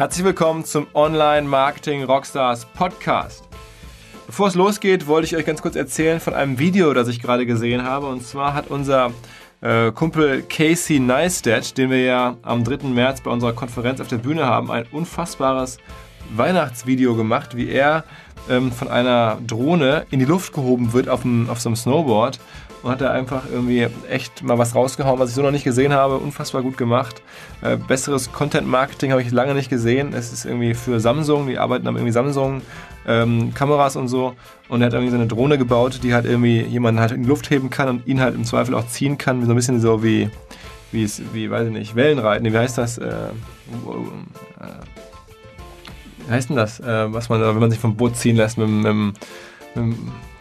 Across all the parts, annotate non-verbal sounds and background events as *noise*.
Herzlich willkommen zum Online Marketing Rockstars Podcast. Bevor es losgeht, wollte ich euch ganz kurz erzählen von einem Video, das ich gerade gesehen habe. Und zwar hat unser äh, Kumpel Casey Neistat, den wir ja am 3. März bei unserer Konferenz auf der Bühne haben, ein unfassbares Weihnachtsvideo gemacht, wie er ähm, von einer Drohne in die Luft gehoben wird auf, einem, auf so einem Snowboard und hat da einfach irgendwie echt mal was rausgehauen, was ich so noch nicht gesehen habe. Unfassbar gut gemacht. Äh, besseres Content-Marketing habe ich lange nicht gesehen. Es ist irgendwie für Samsung, die arbeiten am irgendwie Samsung ähm, Kameras und so. Und er hat irgendwie so eine Drohne gebaut, die halt irgendwie jemanden halt in die Luft heben kann und ihn halt im Zweifel auch ziehen kann. So ein bisschen so wie, wie, wie weiß ich nicht, Wellenreiten. Wie heißt das? Äh, äh, wie heißt denn das? Äh, was man, wenn man sich vom Boot ziehen lässt mit, mit, mit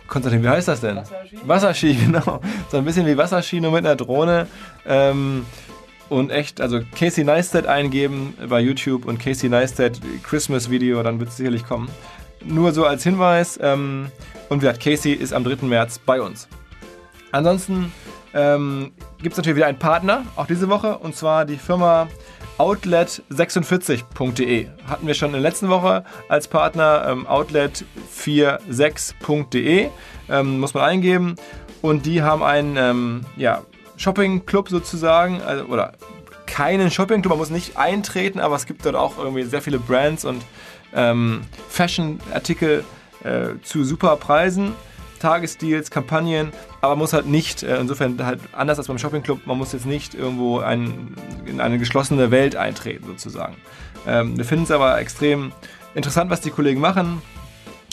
Konstantin, wie heißt das denn? Wasserski. Wasserski, *laughs* genau. So ein bisschen wie Wasserski, nur mit einer Drohne. Ähm, und echt, also Casey Neistat eingeben bei YouTube und Casey Neistat Christmas Video, dann wird es sicherlich kommen. Nur so als Hinweis. Ähm, und wie gesagt, Casey ist am 3. März bei uns. Ansonsten ähm, gibt es natürlich wieder einen Partner, auch diese Woche, und zwar die Firma outlet46.de. Hatten wir schon in der letzten Woche als Partner ähm, outlet46.de. Ähm, muss man eingeben. Und die haben einen ähm, ja, Shopping-Club sozusagen, also, oder keinen Shopping-Club, man muss nicht eintreten, aber es gibt dort auch irgendwie sehr viele Brands und ähm, Fashion-Artikel äh, zu super Preisen. Tagesdeals, Kampagnen, aber muss halt nicht, äh, insofern halt anders als beim Shoppingclub, man muss jetzt nicht irgendwo ein, in eine geschlossene Welt eintreten sozusagen. Ähm, wir finden es aber extrem interessant, was die Kollegen machen.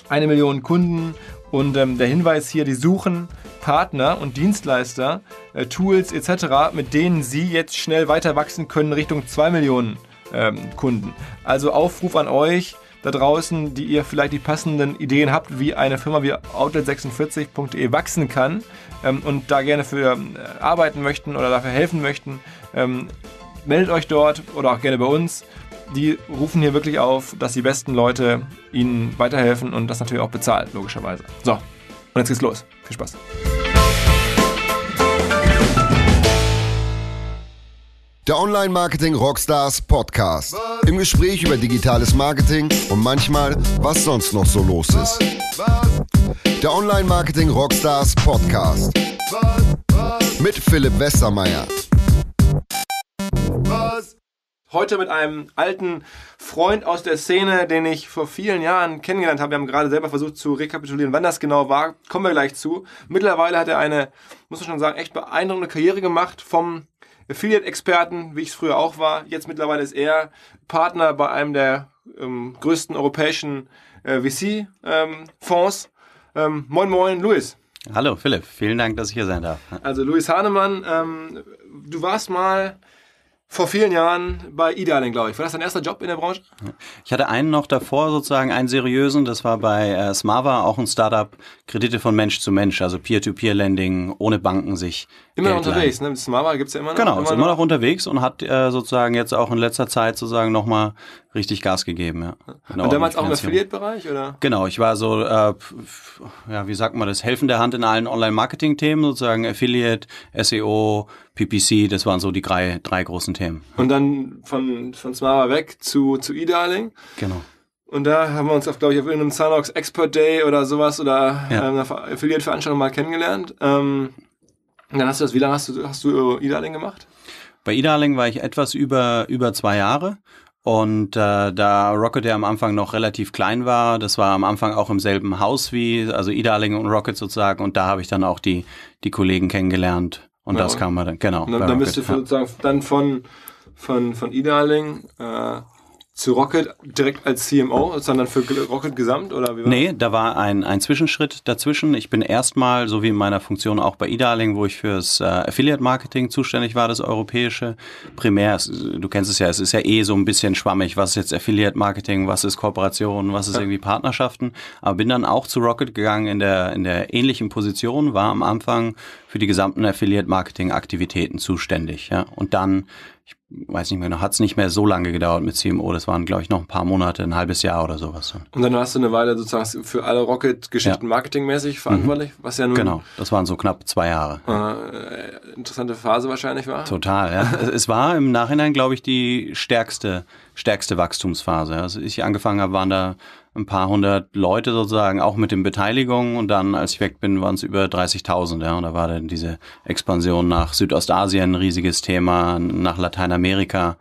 Eine Million Kunden und ähm, der Hinweis hier, die suchen Partner und Dienstleister, äh, Tools etc., mit denen sie jetzt schnell weiter wachsen können Richtung 2 Millionen ähm, Kunden. Also Aufruf an euch, da draußen, die ihr vielleicht die passenden Ideen habt, wie eine Firma wie Outlet46.de wachsen kann ähm, und da gerne für äh, arbeiten möchten oder dafür helfen möchten, ähm, meldet euch dort oder auch gerne bei uns. Die rufen hier wirklich auf, dass die besten Leute ihnen weiterhelfen und das natürlich auch bezahlt, logischerweise. So, und jetzt geht's los. Viel Spaß. Der Online Marketing Rockstars Podcast. Im Gespräch über digitales Marketing und manchmal, was sonst noch so los ist. Der Online Marketing Rockstars Podcast. Mit Philipp Westermeier. Heute mit einem alten Freund aus der Szene, den ich vor vielen Jahren kennengelernt habe. Wir haben gerade selber versucht zu rekapitulieren, wann das genau war. Kommen wir gleich zu. Mittlerweile hat er eine, muss man schon sagen, echt beeindruckende Karriere gemacht vom Affiliate-Experten, wie ich es früher auch war. Jetzt mittlerweile ist er Partner bei einem der ähm, größten europäischen äh, VC-Fonds. Ähm, moin, moin, Luis. Hallo, Philipp. Vielen Dank, dass ich hier sein darf. Also, Luis Hahnemann, ähm, du warst mal vor vielen Jahren bei Idealing, glaube ich. War das dein erster Job in der Branche? Ich hatte einen noch davor, sozusagen einen seriösen. Das war bei äh, Smava, auch ein Startup, Kredite von Mensch zu Mensch, also Peer-to-Peer-Lending, ohne Banken sich. Immer noch unterwegs, ne? Smava gibt es ja immer noch. Genau, immer ist immer noch unterwegs und hat äh, sozusagen jetzt auch in letzter Zeit sozusagen nochmal richtig Gas gegeben. Ja. Genau, und damals auch im Affiliate-Bereich, oder? Genau, ich war so, äh, ja, wie sagt man das, helfende Hand in allen Online-Marketing-Themen, sozusagen Affiliate, SEO, PPC, das waren so die drei, drei großen Themen. Und dann von, von Smava weg zu, zu E-Darling. Genau. Und da haben wir uns, glaube ich, auf irgendeinem Sanox Expert Day oder sowas oder ja. einer Affiliate-Veranstaltung mal kennengelernt. Ähm, dann hast du das, wie lange hast du, hast du E-Darling gemacht? Bei E-Darling war ich etwas über, über zwei Jahre. Und äh, da Rocket ja am Anfang noch relativ klein war, das war am Anfang auch im selben Haus wie, also E-Darling und Rocket sozusagen. Und da habe ich dann auch die, die Kollegen kennengelernt. Und ja, das kam dann, genau. Und dann, dann bist du sozusagen dann von, von, von E-Darling äh, zu Rocket direkt als CMO, sondern für Rocket Gesamt oder wie war Nee, da war ein, ein Zwischenschritt dazwischen. Ich bin erstmal, so wie in meiner Funktion auch bei eDarling, wo ich fürs äh, Affiliate Marketing zuständig war, das europäische, primär, du kennst es ja, es ist ja eh so ein bisschen schwammig, was ist jetzt Affiliate Marketing, was ist Kooperation, was ist ja. irgendwie Partnerschaften, aber bin dann auch zu Rocket gegangen in der, in der ähnlichen Position, war am Anfang für die gesamten Affiliate Marketing Aktivitäten zuständig, ja, und dann weiß nicht mehr, noch hat es nicht mehr so lange gedauert mit CMO. Das waren, glaube ich, noch ein paar Monate, ein halbes Jahr oder sowas. Und dann hast du eine Weile sozusagen für alle Rocket-Geschichten ja. marketingmäßig verantwortlich, mhm. was ja nun. Genau, das waren so knapp zwei Jahre. Äh, interessante Phase wahrscheinlich war. Total, ja. *laughs* es war im Nachhinein, glaube ich, die stärkste, stärkste Wachstumsphase. Als ich angefangen habe, waren da ein paar hundert Leute sozusagen, auch mit den Beteiligungen. Und dann, als ich weg bin, waren es über 30.000. Ja. Und da war dann diese Expansion nach Südostasien ein riesiges Thema, nach Lateinamerika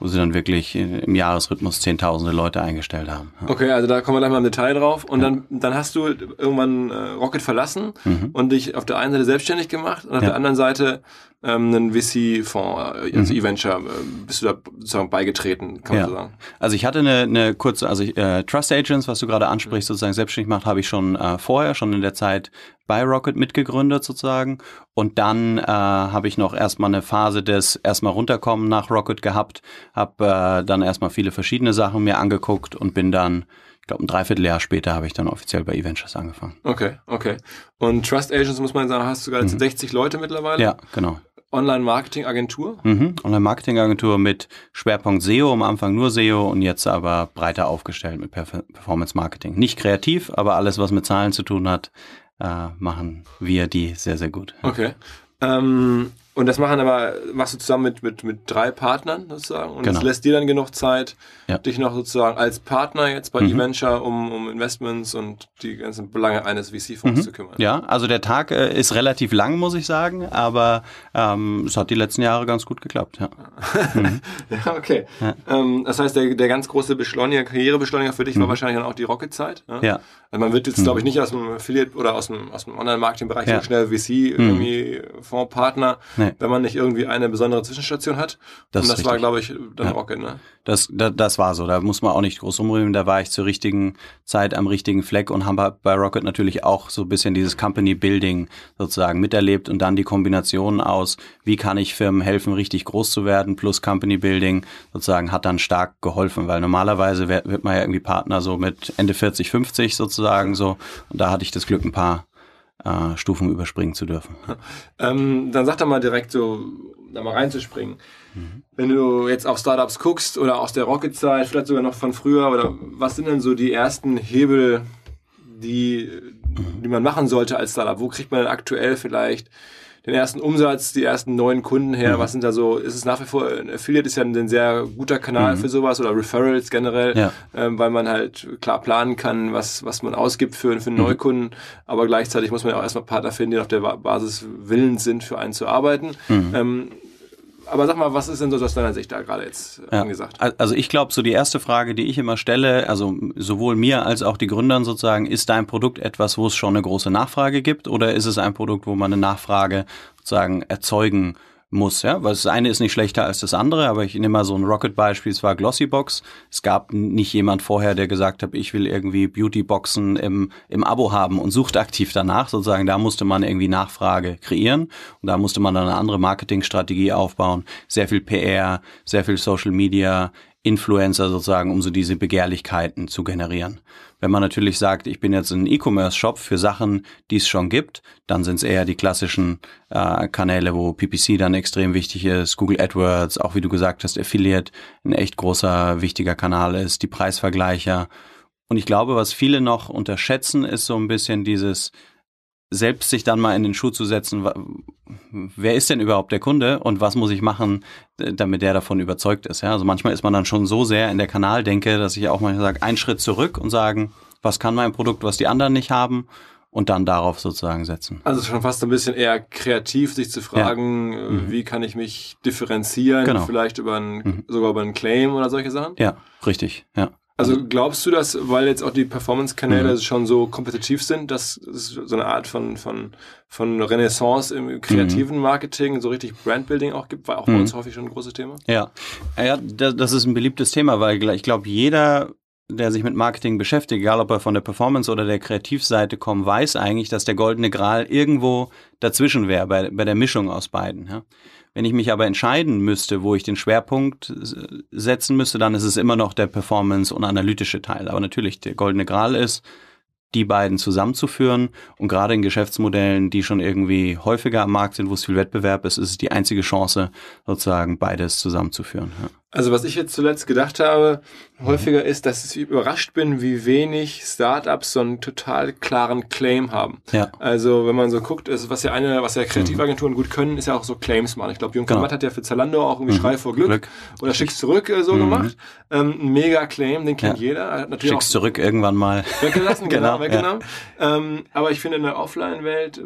wo sie dann wirklich im Jahresrhythmus zehntausende Leute eingestellt haben. Okay, also da kommen wir gleich mal im Detail drauf. Und ja. dann, dann hast du irgendwann äh, Rocket verlassen mhm. und dich auf der einen Seite selbstständig gemacht und auf ja. der anderen Seite ähm, einen VC-Fonds, äh, also mhm. E-Venture, äh, bist du da sozusagen beigetreten, kann man so sagen? Also ich hatte eine, eine kurze, also ich, äh, Trust Agents, was du gerade ansprichst, sozusagen selbstständig gemacht, habe ich schon äh, vorher, schon in der Zeit bei Rocket mitgegründet sozusagen. Und dann äh, habe ich noch erstmal eine Phase des erstmal runterkommen nach Rocket gehabt, habe äh, dann erstmal viele verschiedene Sachen mir angeguckt und bin dann ich glaube, ein Dreivierteljahr später habe ich dann offiziell bei eVentures angefangen. Okay, okay. Und Trust Agents, muss man sagen, hast du gerade mhm. 60 Leute mittlerweile? Ja, genau. Online-Marketing-Agentur? Mhm. Online-Marketing-Agentur mit Schwerpunkt SEO, am Anfang nur SEO und jetzt aber breiter aufgestellt mit Performance-Marketing. Nicht kreativ, aber alles, was mit Zahlen zu tun hat, äh, machen wir die sehr, sehr gut. Okay. Ähm, und das machen aber, machst du zusammen mit, mit, mit drei Partnern sozusagen. Und genau. das lässt dir dann genug Zeit, ja. dich noch sozusagen als Partner jetzt bei mhm. eVenture um, um Investments und die ganzen Belange eines VC-Fonds mhm. zu kümmern. Ja, also der Tag äh, ist relativ lang, muss ich sagen, aber ähm, es hat die letzten Jahre ganz gut geklappt. Ja, *laughs* mhm. ja okay. Ja. Ähm, das heißt, der, der ganz große Beschleuniger, Karrierebeschleuniger für dich war mhm. wahrscheinlich dann auch die Rocket-Zeit. Ja. ja. Also man wird jetzt, glaube ich, mhm. nicht aus dem Affiliate oder aus dem, aus dem Online-Marketing-Bereich so schnell VC mhm. irgendwie Fondspartner. Nee wenn man nicht irgendwie eine besondere Zwischenstation hat. Das Und das war, glaube ich, dann. Rocket, ne? Das, das, das war so. Da muss man auch nicht groß umrühmen. Da war ich zur richtigen Zeit am richtigen Fleck und haben bei Rocket natürlich auch so ein bisschen dieses Company Building sozusagen miterlebt und dann die Kombination aus, wie kann ich Firmen helfen, richtig groß zu werden, plus Company Building sozusagen hat dann stark geholfen, weil normalerweise wird man ja irgendwie Partner so mit Ende 40, 50 sozusagen so. Und da hatte ich das Glück, ein paar äh, Stufen überspringen zu dürfen. *laughs* Ähm, dann sag doch mal direkt so, da mal reinzuspringen. Mhm. Wenn du jetzt auf Startups guckst oder aus der Rocket-Zeit, vielleicht sogar noch von früher, oder was sind denn so die ersten Hebel, die, die man machen sollte als Startup? Wo kriegt man denn aktuell vielleicht den ersten Umsatz, die ersten neuen Kunden her? Mhm. Was sind da so? Ist es nach wie vor, ein Affiliate ist ja ein sehr guter Kanal mhm. für sowas oder Referrals generell, ja. ähm, weil man halt klar planen kann, was, was man ausgibt für, für einen mhm. Neukunden, aber gleichzeitig muss man ja auch erstmal Partner finden, die auf der Basis willens sind, für einen zu arbeiten. Mhm. Ähm, aber sag mal, was ist denn so aus deiner Sicht da gerade jetzt ja. angesagt? Also ich glaube, so die erste Frage, die ich immer stelle, also sowohl mir als auch die Gründern sozusagen, ist dein Produkt etwas, wo es schon eine große Nachfrage gibt oder ist es ein Produkt, wo man eine Nachfrage sozusagen erzeugen muss, ja, weil das eine ist nicht schlechter als das andere, aber ich nehme mal so ein Rocket-Beispiel, es war Glossybox. Es gab nicht jemand vorher, der gesagt hat, ich will irgendwie Beautyboxen im, im Abo haben und sucht aktiv danach, sozusagen, da musste man irgendwie Nachfrage kreieren und da musste man dann eine andere Marketingstrategie aufbauen, sehr viel PR, sehr viel Social Media, Influencer sozusagen, um so diese Begehrlichkeiten zu generieren. Wenn man natürlich sagt, ich bin jetzt ein E-Commerce-Shop für Sachen, die es schon gibt, dann sind es eher die klassischen äh, Kanäle, wo PPC dann extrem wichtig ist, Google AdWords, auch wie du gesagt hast, Affiliate ein echt großer, wichtiger Kanal ist, die Preisvergleicher. Und ich glaube, was viele noch unterschätzen, ist so ein bisschen dieses selbst sich dann mal in den Schuh zu setzen, wer ist denn überhaupt der Kunde und was muss ich machen, damit der davon überzeugt ist. Ja? Also manchmal ist man dann schon so sehr in der Kanaldenke, dass ich auch manchmal sage, einen Schritt zurück und sagen, was kann mein Produkt, was die anderen nicht haben und dann darauf sozusagen setzen. Also schon fast ein bisschen eher kreativ, sich zu fragen, ja. Äh, mhm. wie kann ich mich differenzieren, genau. vielleicht über einen, mhm. sogar über einen Claim oder solche Sachen? Ja, richtig, ja. Also glaubst du, dass, weil jetzt auch die Performance-Kanäle mhm. schon so kompetitiv sind, dass es so eine Art von, von, von Renaissance im kreativen mhm. Marketing, so richtig Brandbuilding auch gibt, war auch mhm. bei uns häufig schon ein großes Thema? Ja, ja das ist ein beliebtes Thema, weil ich glaube, jeder der sich mit Marketing beschäftigt, egal ob er von der Performance oder der Kreativseite kommt, weiß eigentlich, dass der goldene Gral irgendwo dazwischen wäre, bei, bei der Mischung aus beiden. Ja. Wenn ich mich aber entscheiden müsste, wo ich den Schwerpunkt setzen müsste, dann ist es immer noch der Performance- und analytische Teil. Aber natürlich, der goldene Gral ist, die beiden zusammenzuführen. Und gerade in Geschäftsmodellen, die schon irgendwie häufiger am Markt sind, wo es viel Wettbewerb ist, ist es die einzige Chance, sozusagen beides zusammenzuführen. Ja. Also was ich jetzt zuletzt gedacht habe, häufiger ist, dass ich überrascht bin, wie wenig Startups so einen total klaren Claim haben. Ja. Also wenn man so guckt, ist, was ja eine, was ja Kreativagenturen gut können, ist ja auch so Claims machen. Ich glaube, Jung Genau. Matt hat ja für Zalando auch irgendwie Mhm. Schrei vor Glück, Glück. oder Schick's zurück äh, so Mhm. gemacht. Ähm, ein mega Claim, den kennt Ja. jeder. Er natürlich Schick's auch zurück irgendwann mal. weggelassen, *laughs* genau, Genau, weggenommen. Ähm, aber ich finde in der Offline-Welt äh,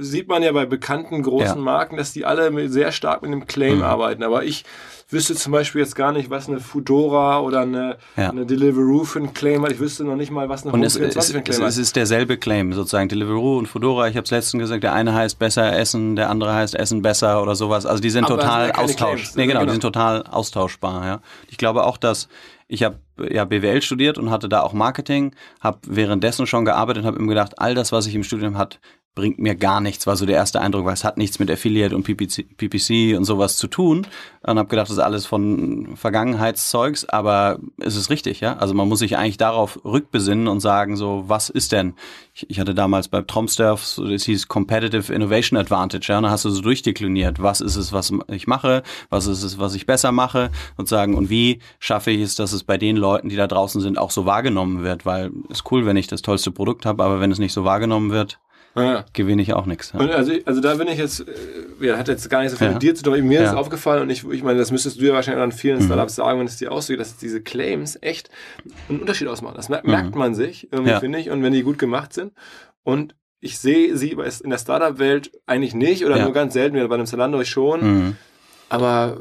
sieht man ja bei bekannten großen. Ja. Marken, dass die alle sehr stark mit einem Claim Mhm. arbeiten. Aber ich wüsste zum Beispiel jetzt gar nicht, was eine Foodora oder eine, Ja. eine Deliveroo für einen Claim hat. Ich wüsste noch nicht mal, was eine Und es, Home24 es, für einen es, Claim es hat. ist derselbe Claim, sozusagen Deliveroo und Fedora. Ich habe es letztens gesagt, der eine heißt besser Essen, der andere heißt Essen besser oder sowas. Also die sind Aber es sind total keine austausch. Nee, genau, Genau. die sind total austauschbar. Ja. Ich glaube auch, dass ich habe ja BWL studiert und hatte da auch Marketing, habe währenddessen schon gearbeitet und habe immer gedacht, all das, was ich im Studium hat, bringt mir gar nichts, war so der erste Eindruck, weil es hat nichts mit Affiliate und PPC, PPC und sowas zu tun. Und habe gedacht, das ist alles von Vergangenheitszeugs, aber es ist richtig, ja. Also man muss sich eigentlich darauf rückbesinnen und sagen, so, was ist denn? Ich, ich hatte damals bei Tromsturf, so, das hieß Competitive Innovation Advantage, ja. Und da hast du so durchdekliniert, was ist es, was ich mache, was ist es, was ich besser mache, sozusagen, und wie schaffe ich es, dass es bei den Leuten, die da draußen sind, auch so wahrgenommen wird, weil es ist cool, wenn ich das tollste Produkt habe, aber wenn es nicht so wahrgenommen wird, Ja. gewinne ich auch nichts. Ja. Also, also da bin ich jetzt, äh, ja, hat jetzt gar nicht so viel mit dir zu tun, aber mir ist. Mhm. aufgefallen und ich, ich meine, das müsstest du ja wahrscheinlich an vielen Startups sagen, wenn es dir aussieht, dass diese Claims echt einen Unterschied ausmachen. Das mer merkt man sich, Mhm. Finde ich, und wenn die gut gemacht sind. Und ich sehe sie in der Startup-Welt eigentlich nicht oder nur ganz selten, bei einem Zalando schon. Mhm. Aber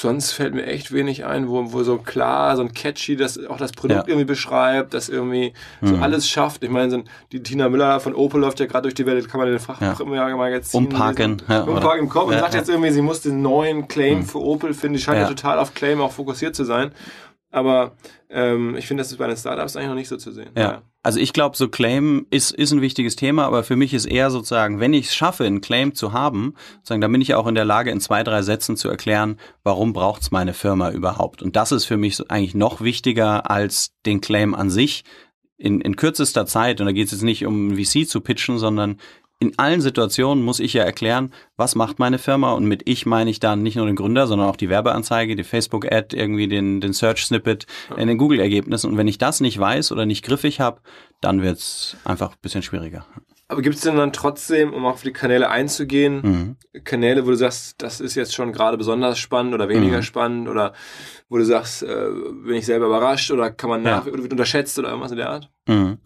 sonst fällt mir echt wenig ein, wo, wo so klar, so ein catchy, das auch das Produkt Ja. irgendwie beschreibt, das irgendwie so Mhm. alles schafft. Ich meine, so, die Tina Müller von Opel läuft ja gerade durch die Welt, kann man den Fach Ja. Magazin Umparken, ja, Umparken im Kopf und Ja, sagt ja. jetzt irgendwie, sie muss den neuen Claim für Opel finden. Die scheint ja. Ja. total auf Claim auch fokussiert zu sein. Aber ähm, ich finde, das ist bei den Startups eigentlich noch nicht so zu sehen. Ja. Also ich glaube, so Claim ist, ist ein wichtiges Thema, aber für mich ist eher sozusagen, wenn ich es schaffe, einen Claim zu haben, sozusagen, dann bin ich auch in der Lage, in zwei, drei Sätzen zu erklären, warum braucht's meine Firma überhaupt. Und das ist für mich eigentlich noch wichtiger als den Claim an sich. In, in kürzester Zeit, und da geht es jetzt nicht um VC zu pitchen, sondern in allen Situationen muss ich ja erklären, was macht meine Firma und mit ich meine ich dann nicht nur den Gründer, sondern auch die Werbeanzeige, die Facebook-Ad, irgendwie den, den Search-Snippet in den Google-Ergebnissen. Und wenn ich das nicht weiß oder nicht griffig habe, dann wird's einfach ein bisschen schwieriger. Aber gibt es denn dann trotzdem, um auf die Kanäle einzugehen, Mhm. Kanäle, wo du sagst, das ist jetzt schon gerade besonders spannend oder weniger Mhm. spannend oder wo du sagst, äh, bin ich selber überrascht oder kann man nach Ja. oder wird unterschätzt oder irgendwas in der Art? Mhm.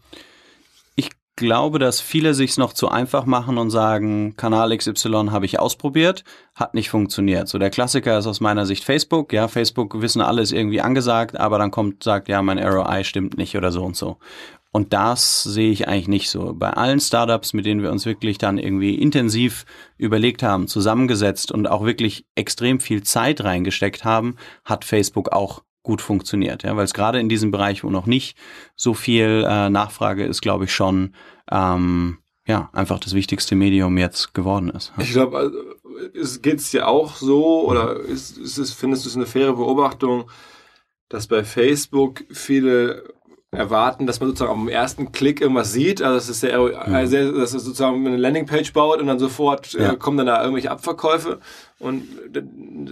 Glaube, dass viele sich's noch zu einfach machen und sagen, Kanal XY habe ich ausprobiert, hat nicht funktioniert. So der Klassiker ist aus meiner Sicht Facebook. Ja, Facebook wissen alles irgendwie angesagt, aber dann kommt, sagt, ja, mein ROI stimmt nicht oder so und so. Und das sehe ich eigentlich nicht so. Bei allen Startups, mit denen wir uns wirklich dann irgendwie intensiv überlegt haben, zusammengesetzt und auch wirklich extrem viel Zeit reingesteckt haben, hat Facebook auch gut funktioniert. Ja, weil es gerade in diesem Bereich, wo noch nicht so viel äh, Nachfrage ist, glaube ich schon, ähm, ja, einfach das wichtigste Medium jetzt geworden ist. Ich glaube, also, es geht's dir auch so oder ist, ist es, findest du es eine faire Beobachtung, dass bei Facebook viele erwarten, dass man sozusagen am ersten Klick irgendwas sieht, also dass es sehr, äh, sehr dass es sozusagen eine Landingpage baut und dann sofort Ja. äh, kommen dann da irgendwelche Abverkäufe. Und d-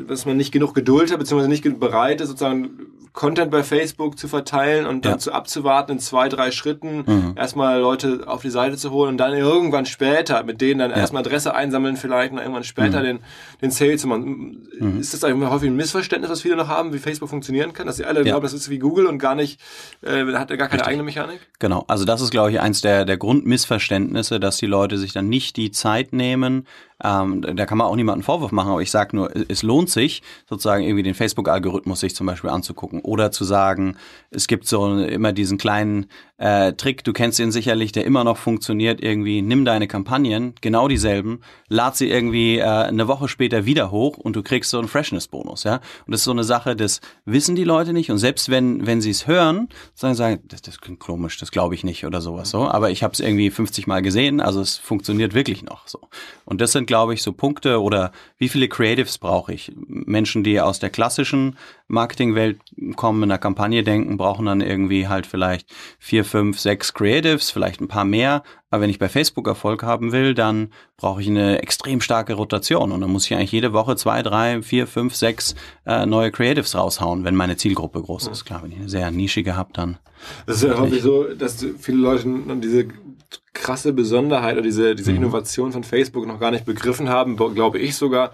dass man nicht genug Geduld hat, beziehungsweise nicht bereit ist, sozusagen Content bei Facebook zu verteilen und dann Ja. zu abzuwarten in zwei, drei Schritten, Mhm. erstmal Leute auf die Seite zu holen und dann irgendwann später mit denen dann erstmal Adresse einsammeln vielleicht und irgendwann später Mhm. den, den Sale zu machen. Ist das eigentlich häufig ein Missverständnis, was viele noch haben, wie Facebook funktionieren kann? Dass sie alle Ja. glauben, das ist wie Google und gar nicht, äh, hat gar keine eigene Mechanik? Genau, also das ist, glaube ich, eins der, der Grundmissverständnisse, dass die Leute sich dann nicht die Zeit nehmen. Ähm, da kann man auch niemanden Vorwurf machen, aber ich sage nur, es lohnt sich, sozusagen irgendwie den Facebook-Algorithmus sich zum Beispiel anzugucken oder zu sagen, es gibt so immer diesen kleinen äh, Trick, du kennst ihn sicherlich, der immer noch funktioniert, irgendwie, nimm deine Kampagnen, genau dieselben, lad sie irgendwie äh, eine Woche später wieder hoch und du kriegst so einen Freshness-Bonus, ja. Und das ist so eine Sache, das wissen die Leute nicht und selbst wenn, wenn sie es hören, sagen, sagen das, das klingt komisch, das glaube ich nicht oder sowas so, aber ich habe es irgendwie 50 Mal gesehen, also es funktioniert wirklich noch so. Und das sind, glaube ich, so Punkte oder wie viele Creatives brauche ich? Menschen, die aus der klassischen Marketingwelt kommen, in der Kampagne denken, brauchen dann irgendwie halt vielleicht vier, fünf, sechs Creatives, vielleicht ein paar mehr. Aber wenn ich bei Facebook Erfolg haben will, dann brauche ich eine extrem starke Rotation. Und dann muss ich eigentlich jede Woche zwei, drei, vier, fünf, sechs äh, neue Creatives raushauen, wenn meine Zielgruppe groß ist. Klar, wenn ich eine sehr nischige habe, dann. Das ist ja häufig so, dass viele Leute diese krasse Besonderheit oder diese, diese mhm. Innovation von Facebook noch gar nicht begriffen haben, glaube ich sogar,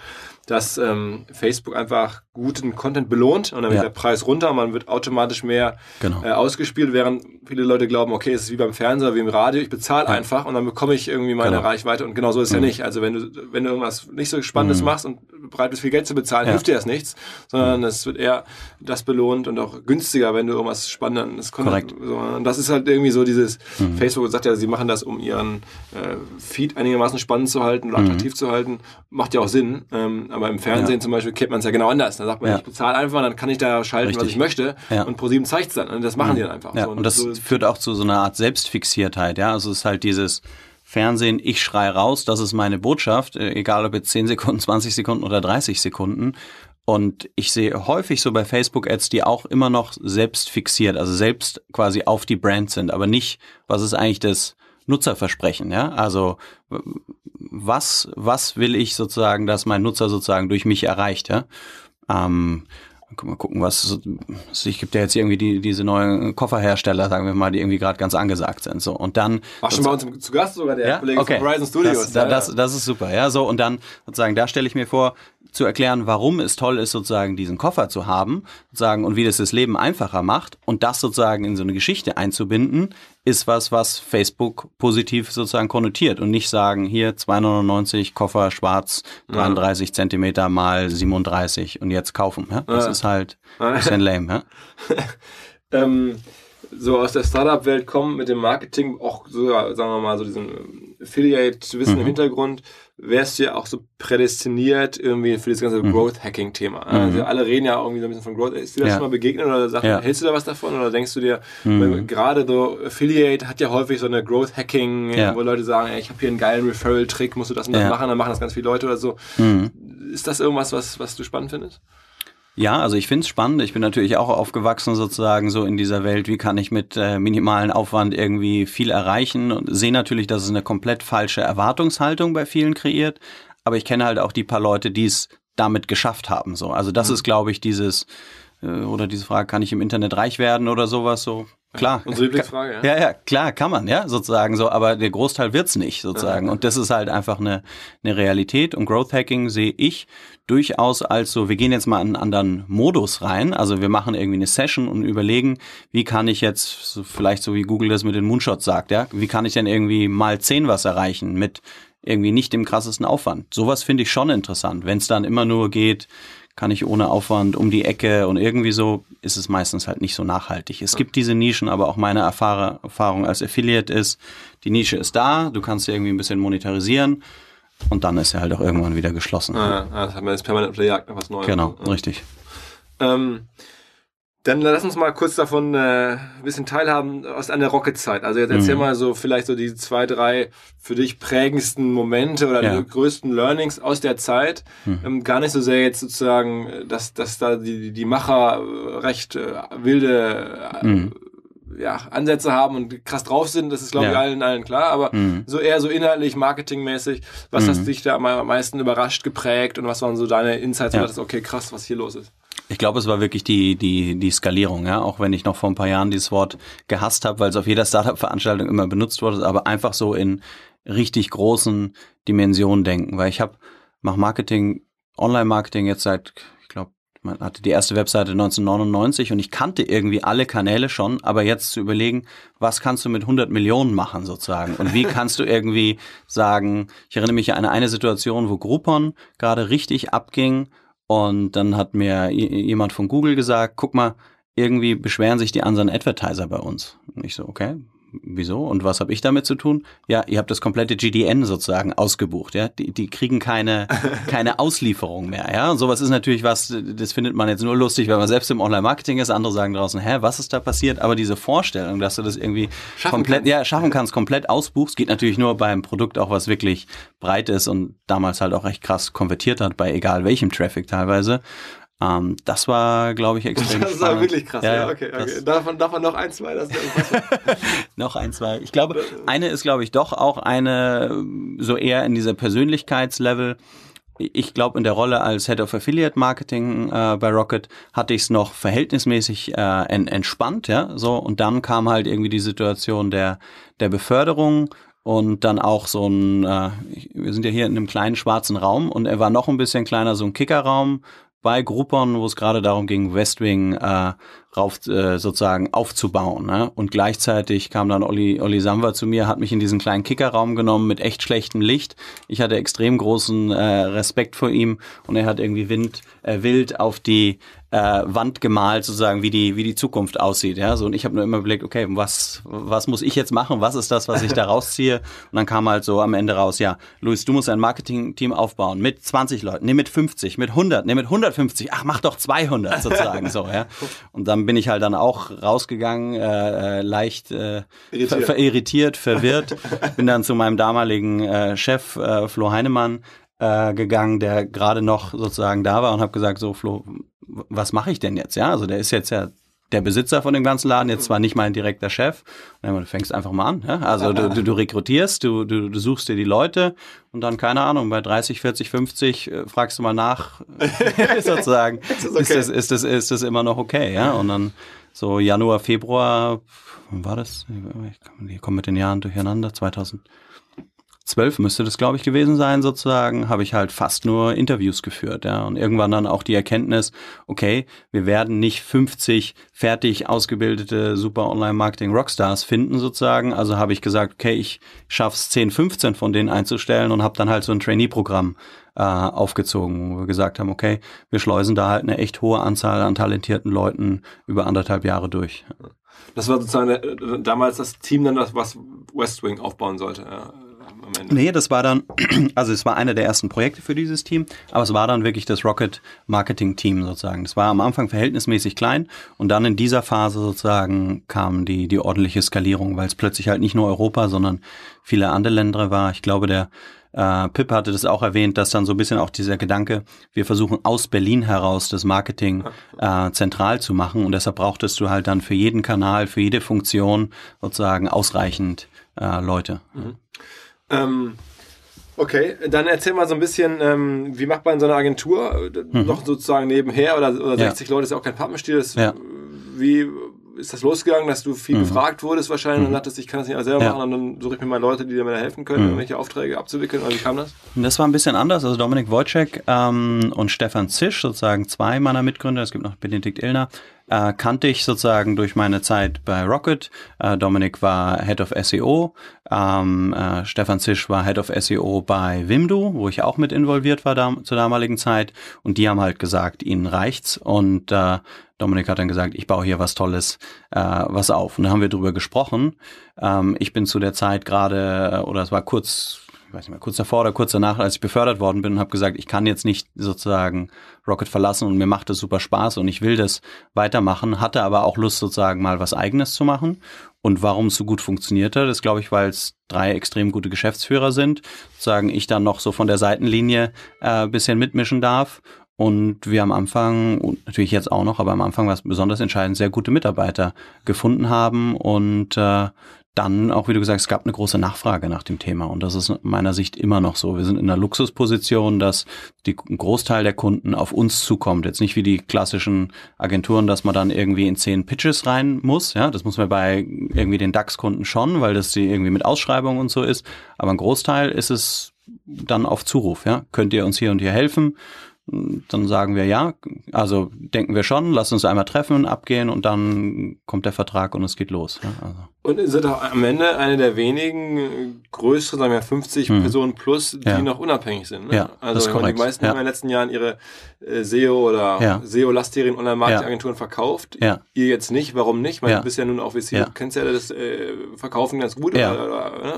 dass ähm, Facebook einfach guten Content belohnt und dann wird ja. der Preis runter, man wird automatisch mehr genau. äh, ausgespielt, während viele Leute glauben, okay, es ist wie beim Fernseher, wie im Radio, ich bezahle ja. einfach und dann bekomme ich irgendwie meine genau. Reichweite und genau so ist mhm. ja nicht. Also wenn du, wenn du irgendwas nicht so Spannendes mhm. machst und bereit bist, viel Geld zu bezahlen, ja. hilft dir das nichts, sondern mhm. es wird eher das belohnt und auch günstiger, wenn du irgendwas Spannendes Korrekt. So, und das ist halt irgendwie so dieses, mhm. Facebook sagt ja, sie machen das, um ihren äh, Feed einigermaßen spannend zu halten oder mhm. attraktiv zu halten. Macht ja auch Sinn. Ähm, aber im Fernsehen ja. zum Beispiel kennt man es ja genau anders. Da sagt man, ja. ich bezahle einfach, dann kann ich da schalten, Richtig. was ich möchte. Ja. Und ProSieben zeigt es dann. Und das machen die dann einfach. So, und, und das so führt auch zu so einer Art Selbstfixiertheit. Ja, also es ist halt dieses Fernsehen, ich schrei raus, das ist meine Botschaft, äh, egal ob jetzt 10 Sekunden, *laughs* 20 Sekunden oder 30 Sekunden. Und ich sehe häufig so bei Facebook-Ads, die auch immer noch selbst fixiert, also selbst quasi auf die Brand sind, aber nicht, was ist eigentlich das Nutzerversprechen, ja? Also was, was will ich sozusagen, dass mein Nutzer sozusagen durch mich erreicht, ja? Ähm, mal gucken, was ich gibt ja jetzt irgendwie die, diese neuen Kofferhersteller, sagen wir mal, die irgendwie gerade ganz angesagt sind. So und dann war schon bei uns zu Gast sogar der ja? Kollege okay. von Horizon Studios. Das, ja, das, das ist super, ja. So und dann sozusagen, da stelle ich mir vor, zu erklären, warum es toll ist, sozusagen diesen Koffer zu haben, sozusagen, und wie das das Leben einfacher macht und das sozusagen in so eine Geschichte einzubinden, ist was, was Facebook positiv sozusagen konnotiert und nicht sagen, hier 299 Koffer schwarz, 33 ja. Zentimeter mal 37 und jetzt kaufen. Ja? Das ja. ist halt ein bisschen lame. *laughs* Ähm, so aus der Startup-Welt kommen mit dem Marketing, auch so, sagen wir mal, so diesen Affiliate-Wissen mhm. im Hintergrund, wärst du ja auch so prädestiniert irgendwie für das ganze mhm. Growth-Hacking-Thema. Mhm. Also alle reden ja irgendwie so ein bisschen von Growth. Ist dir das ja. schon mal begegnet oder sag, ja. hältst du da was davon oder denkst du dir, mhm. gerade so Affiliate hat ja häufig so eine Growth-Hacking, ja. wo Leute sagen, ey, ich habe hier einen geilen Referral-Trick, musst du das und das machen, dann machen das ganz viele Leute oder so. Mhm. Ist das irgendwas, was, was du spannend findest? Ja, also ich finde es spannend. Ich bin natürlich auch aufgewachsen sozusagen so in dieser Welt, wie kann ich mit äh, minimalen Aufwand irgendwie viel erreichen und sehe natürlich, dass es eine komplett falsche Erwartungshaltung bei vielen kreiert. Aber ich kenne halt auch die paar Leute, die es damit geschafft haben. So, also das mhm. ist, glaube ich, dieses äh, oder diese Frage, kann ich im Internet reich werden oder sowas so? Klar. Unsere Lieblingsfrage, ja. Ja, ja, klar, kann man, ja, sozusagen so, aber der Großteil wird's nicht, sozusagen. Und das ist halt einfach eine, eine Realität. Und Growth Hacking sehe ich durchaus als so, wir gehen jetzt mal in einen anderen Modus rein. Also wir machen irgendwie eine Session und überlegen, wie kann ich jetzt, so vielleicht so wie Google das mit den Moonshots sagt, ja, wie kann ich denn irgendwie mal zehn was erreichen mit irgendwie nicht dem krassesten Aufwand. Sowas finde ich schon interessant. Wenn es dann immer nur geht, kann ich ohne Aufwand um die Ecke und irgendwie so ist es meistens halt nicht so nachhaltig. Es gibt diese Nischen, aber auch meine Erfahrung als Affiliate ist, die Nische ist da, du kannst sie irgendwie ein bisschen monetarisieren und dann ist er halt auch irgendwann wieder geschlossen. Ah, ah das hat man jetzt permanent auf der Jagd nach was Neues. Genau, ja. richtig. Ähm, dann lass uns mal kurz davon äh, ein bisschen teilhaben aus einer Rocket-Zeit. Also jetzt erzähl mhm. mal so vielleicht so die zwei, drei für dich prägendsten Momente oder ja. die größten Learnings aus der Zeit. Mhm. Ähm, gar nicht so sehr jetzt sozusagen, dass, dass da die, die Macher recht äh, wilde äh, mhm. Ja, Ansätze haben und krass drauf sind. Das ist, glaube ja. ich, allen, allen klar. Aber mhm. so eher so inhaltlich, marketingmäßig, was hast mhm. dich da am meisten überrascht, geprägt und was waren so deine Insights, ja. wo du dachtest, okay, krass, was hier los ist? Ich glaube, es war wirklich die, die, die Skalierung, ja, auch wenn ich noch vor ein paar Jahren dieses Wort gehasst habe, weil es auf jeder Startup-Veranstaltung immer benutzt wurde, aber einfach so in richtig großen Dimensionen denken, weil ich habe mach Marketing, Online-Marketing jetzt seit, man hatte die erste Webseite 1999 und ich kannte irgendwie alle Kanäle schon, aber jetzt zu überlegen, was kannst du mit 100 Millionen machen sozusagen und wie *laughs* kannst du irgendwie sagen, ich erinnere mich an eine, eine Situation, wo Groupon gerade richtig abging und dann hat mir jemand von Google gesagt, guck mal, irgendwie beschweren sich die anderen Advertiser bei uns. Und ich so, okay, wieso? Und was habe ich damit zu tun? Ja, ihr habt das komplette GDN sozusagen ausgebucht, ja. Die, die kriegen keine, *laughs* keine Auslieferung mehr, ja. Und sowas ist natürlich was, das findet man jetzt nur lustig, wenn man selbst im Online-Marketing ist. Andere sagen draußen, hä, was ist da passiert? Aber diese Vorstellung, dass du das irgendwie schaffen komplett, kannst. ja, schaffen kannst, komplett ausbuchst, geht natürlich nur beim Produkt auch, was wirklich breit ist und damals halt auch recht krass konvertiert hat, bei egal welchem Traffic teilweise. Ähm, das war, glaube ich, extrem Das war wirklich krass, ja, ja okay. okay. Davon, davon noch ein, zwei? Das *laughs* noch ein, zwei. Ich glaube, eine ist, glaube ich, doch auch eine, so eher in dieser Persönlichkeitslevel. Ich glaube, in der Rolle als Head of Affiliate Marketing äh, bei Rocket hatte ich es noch verhältnismäßig äh, entspannt, ja, so. Und dann kam halt irgendwie die Situation der, der Beförderung und dann auch so ein, äh, wir sind ja hier in einem kleinen schwarzen Raum und er war noch ein bisschen kleiner, so ein Kickerraum, bei Gruppern, wo es gerade darum ging, Westwing äh, rauf, äh, sozusagen aufzubauen. Ne? Und gleichzeitig kam dann Olli, Olli Samwer zu mir, hat mich in diesen kleinen Kickerraum genommen mit echt schlechtem Licht. Ich hatte extrem großen äh, Respekt vor ihm und er hat irgendwie Wind, äh, wild auf die äh, Wand gemalt, sozusagen, wie die, wie die Zukunft aussieht. Ja? So, und ich habe nur immer überlegt, okay, was, was muss ich jetzt machen? Was ist das, was ich da *laughs* rausziehe? Und dann kam halt so am Ende raus, ja, Luis, du musst ein Marketing-Team aufbauen mit 20 Leuten, nee, mit 50, mit 100, nee, mit 150, ach, mach doch 200 *laughs* sozusagen so. Ja? Und dann bin ich halt dann auch rausgegangen, äh, äh leicht äh, irritiert. Ver irritiert, verwirrt, *laughs* bin dann zu meinem damaligen äh, Chef äh, Flo Heinemann äh, gegangen, der gerade noch sozusagen da war und habe gesagt, so Flo, was mache ich denn jetzt? Ja, also der ist jetzt ja der Besitzer von dem ganzen Laden, jetzt zwar nicht mein direkter Chef. Du fängst einfach mal an. Ja? Also du, du, du rekrutierst, du, du, du suchst dir die Leute und dann, keine Ahnung, bei 30, 40, 50 äh, fragst du mal nach, *laughs* sozusagen, *laughs* ist, okay. ist, das, ist, das, ist das immer noch okay? Ja? Und dann so Januar, Februar, wann war das? Ich komme mit den Jahren durcheinander, 2000 zwölf müsste das, glaube ich, gewesen sein, sozusagen, habe ich halt fast nur Interviews geführt, ja. Und irgendwann dann auch die Erkenntnis, okay, wir werden nicht 50 fertig ausgebildete super Online-Marketing-Rockstars finden, sozusagen. Also habe ich gesagt, okay, ich schaff's 10, 15 von denen einzustellen und habe dann halt so ein Trainee-Programm äh, aufgezogen, wo wir gesagt haben, okay, wir schleusen da halt eine echt hohe Anzahl an talentierten Leuten über anderthalb Jahre durch. Das war sozusagen äh, damals das Team, dann das, was Westwing aufbauen sollte. Ja am Ende? Nee, das war dann, *clears throat* also es war einer der ersten Projekte für dieses Team, aber es war dann wirklich das Rocket Marketing Team sozusagen. Das war am Anfang verhältnismäßig klein und dann in dieser Phase sozusagen kam die, die ordentliche Skalierung, weil es plötzlich halt nicht nur Europa, sondern viele andere Länder war. Ich glaube, der äh, Pip hatte das auch erwähnt, dass dann so ein bisschen auch dieser Gedanke, wir versuchen aus Berlin heraus das Marketing äh, zentral zu machen und deshalb brauchtest du halt dann für jeden Kanal, für jede Funktion sozusagen ausreichend äh, Leute. Mhm. Ähm, okay, dann erzähl mal so ein bisschen, ähm, wie macht man so eine Agentur mhm. noch sozusagen nebenher oder, oder 60 ja. Leute ist ja auch kein Pappenstiel. Das, ja. Wie ist das losgegangen, dass du viel mhm. gefragt wurdest wahrscheinlich mhm. und dachtest, ich kann das nicht selber ja. machen und dann suche ich mir mal Leute, die mir da helfen können, mhm. irgendwelche Aufträge abzuwickeln oder wie kam das? Das war ein bisschen anders. Also Dominik Wojcik ähm, und Stefan Zisch, sozusagen zwei meiner Mitgründer, es gibt noch Benedikt Illner, äh, kannte ich sozusagen durch meine Zeit bei Rocket. Äh, Dominik war Head of SEO, ähm, äh, Stefan Zisch war Head of SEO bei Wimdu, wo ich auch mit involviert war da, zur damaligen Zeit. Und die haben halt gesagt, ihnen reicht's. Und äh, Dominik hat dann gesagt, ich baue hier was Tolles, äh, was auf. Und da haben wir drüber gesprochen. Ähm, ich bin zu der Zeit gerade, oder es war kurz ich weiß nicht mehr, kurz davor oder kurz danach, als ich befördert worden bin und habe gesagt, ich kann jetzt nicht sozusagen Rocket verlassen und mir macht das super Spaß und ich will das weitermachen, hatte aber auch Lust sozusagen mal was eigenes zu machen. Und warum es so gut funktionierte, das glaube ich, weil es drei extrem gute Geschäftsführer sind, sozusagen ich dann noch so von der Seitenlinie äh, bisschen mitmischen darf und wir am Anfang, und natürlich jetzt auch noch, aber am Anfang war es besonders entscheidend, sehr gute Mitarbeiter gefunden haben und äh, dann auch, wie du gesagt hast, es gab eine große Nachfrage nach dem Thema und das ist meiner Sicht immer noch so. Wir sind in einer Luxusposition, dass die, ein Großteil der Kunden auf uns zukommt. Jetzt nicht wie die klassischen Agenturen, dass man dann irgendwie in zehn Pitches rein muss. Ja, das muss man bei irgendwie den DAX-Kunden schon, weil das die irgendwie mit Ausschreibungen und so ist. Aber ein Großteil ist es dann auf Zuruf. Ja, könnt ihr uns hier und hier helfen? Dann sagen wir ja, also denken wir schon, lass uns einmal treffen, abgehen und dann kommt der Vertrag und es geht los. Ja, also. Und ihr seid auch am Ende eine der wenigen äh, größeren, sagen wir 50 hm. Personen plus, die ja. noch unabhängig sind. Ne? Ja, also die meisten ja. haben in den letzten Jahren ihre äh, SEO oder. SEO-lastigen Online-Marketing-Agenturen verkauft. Ihr jetzt nicht, warum nicht? Weil du bist ja nun auch VC, du kennst ja das äh, Verkaufen ganz gut. Oder, oder, ne?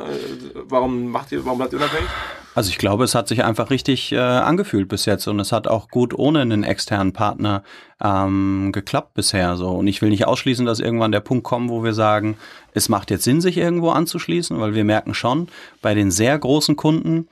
Warum macht ihr, warum bleibt ihr unabhängig? Also ich glaube, es hat sich einfach richtig äh, angefühlt bis jetzt und es hat auch gut ohne einen externen Partner ähm, geklappt bisher. So und ich will nicht ausschließen, dass irgendwann der Punkt kommt, wo wir sagen, es macht jetzt Sinn, sich irgendwo anzuschließen, weil wir merken schon bei den sehr großen Kunden,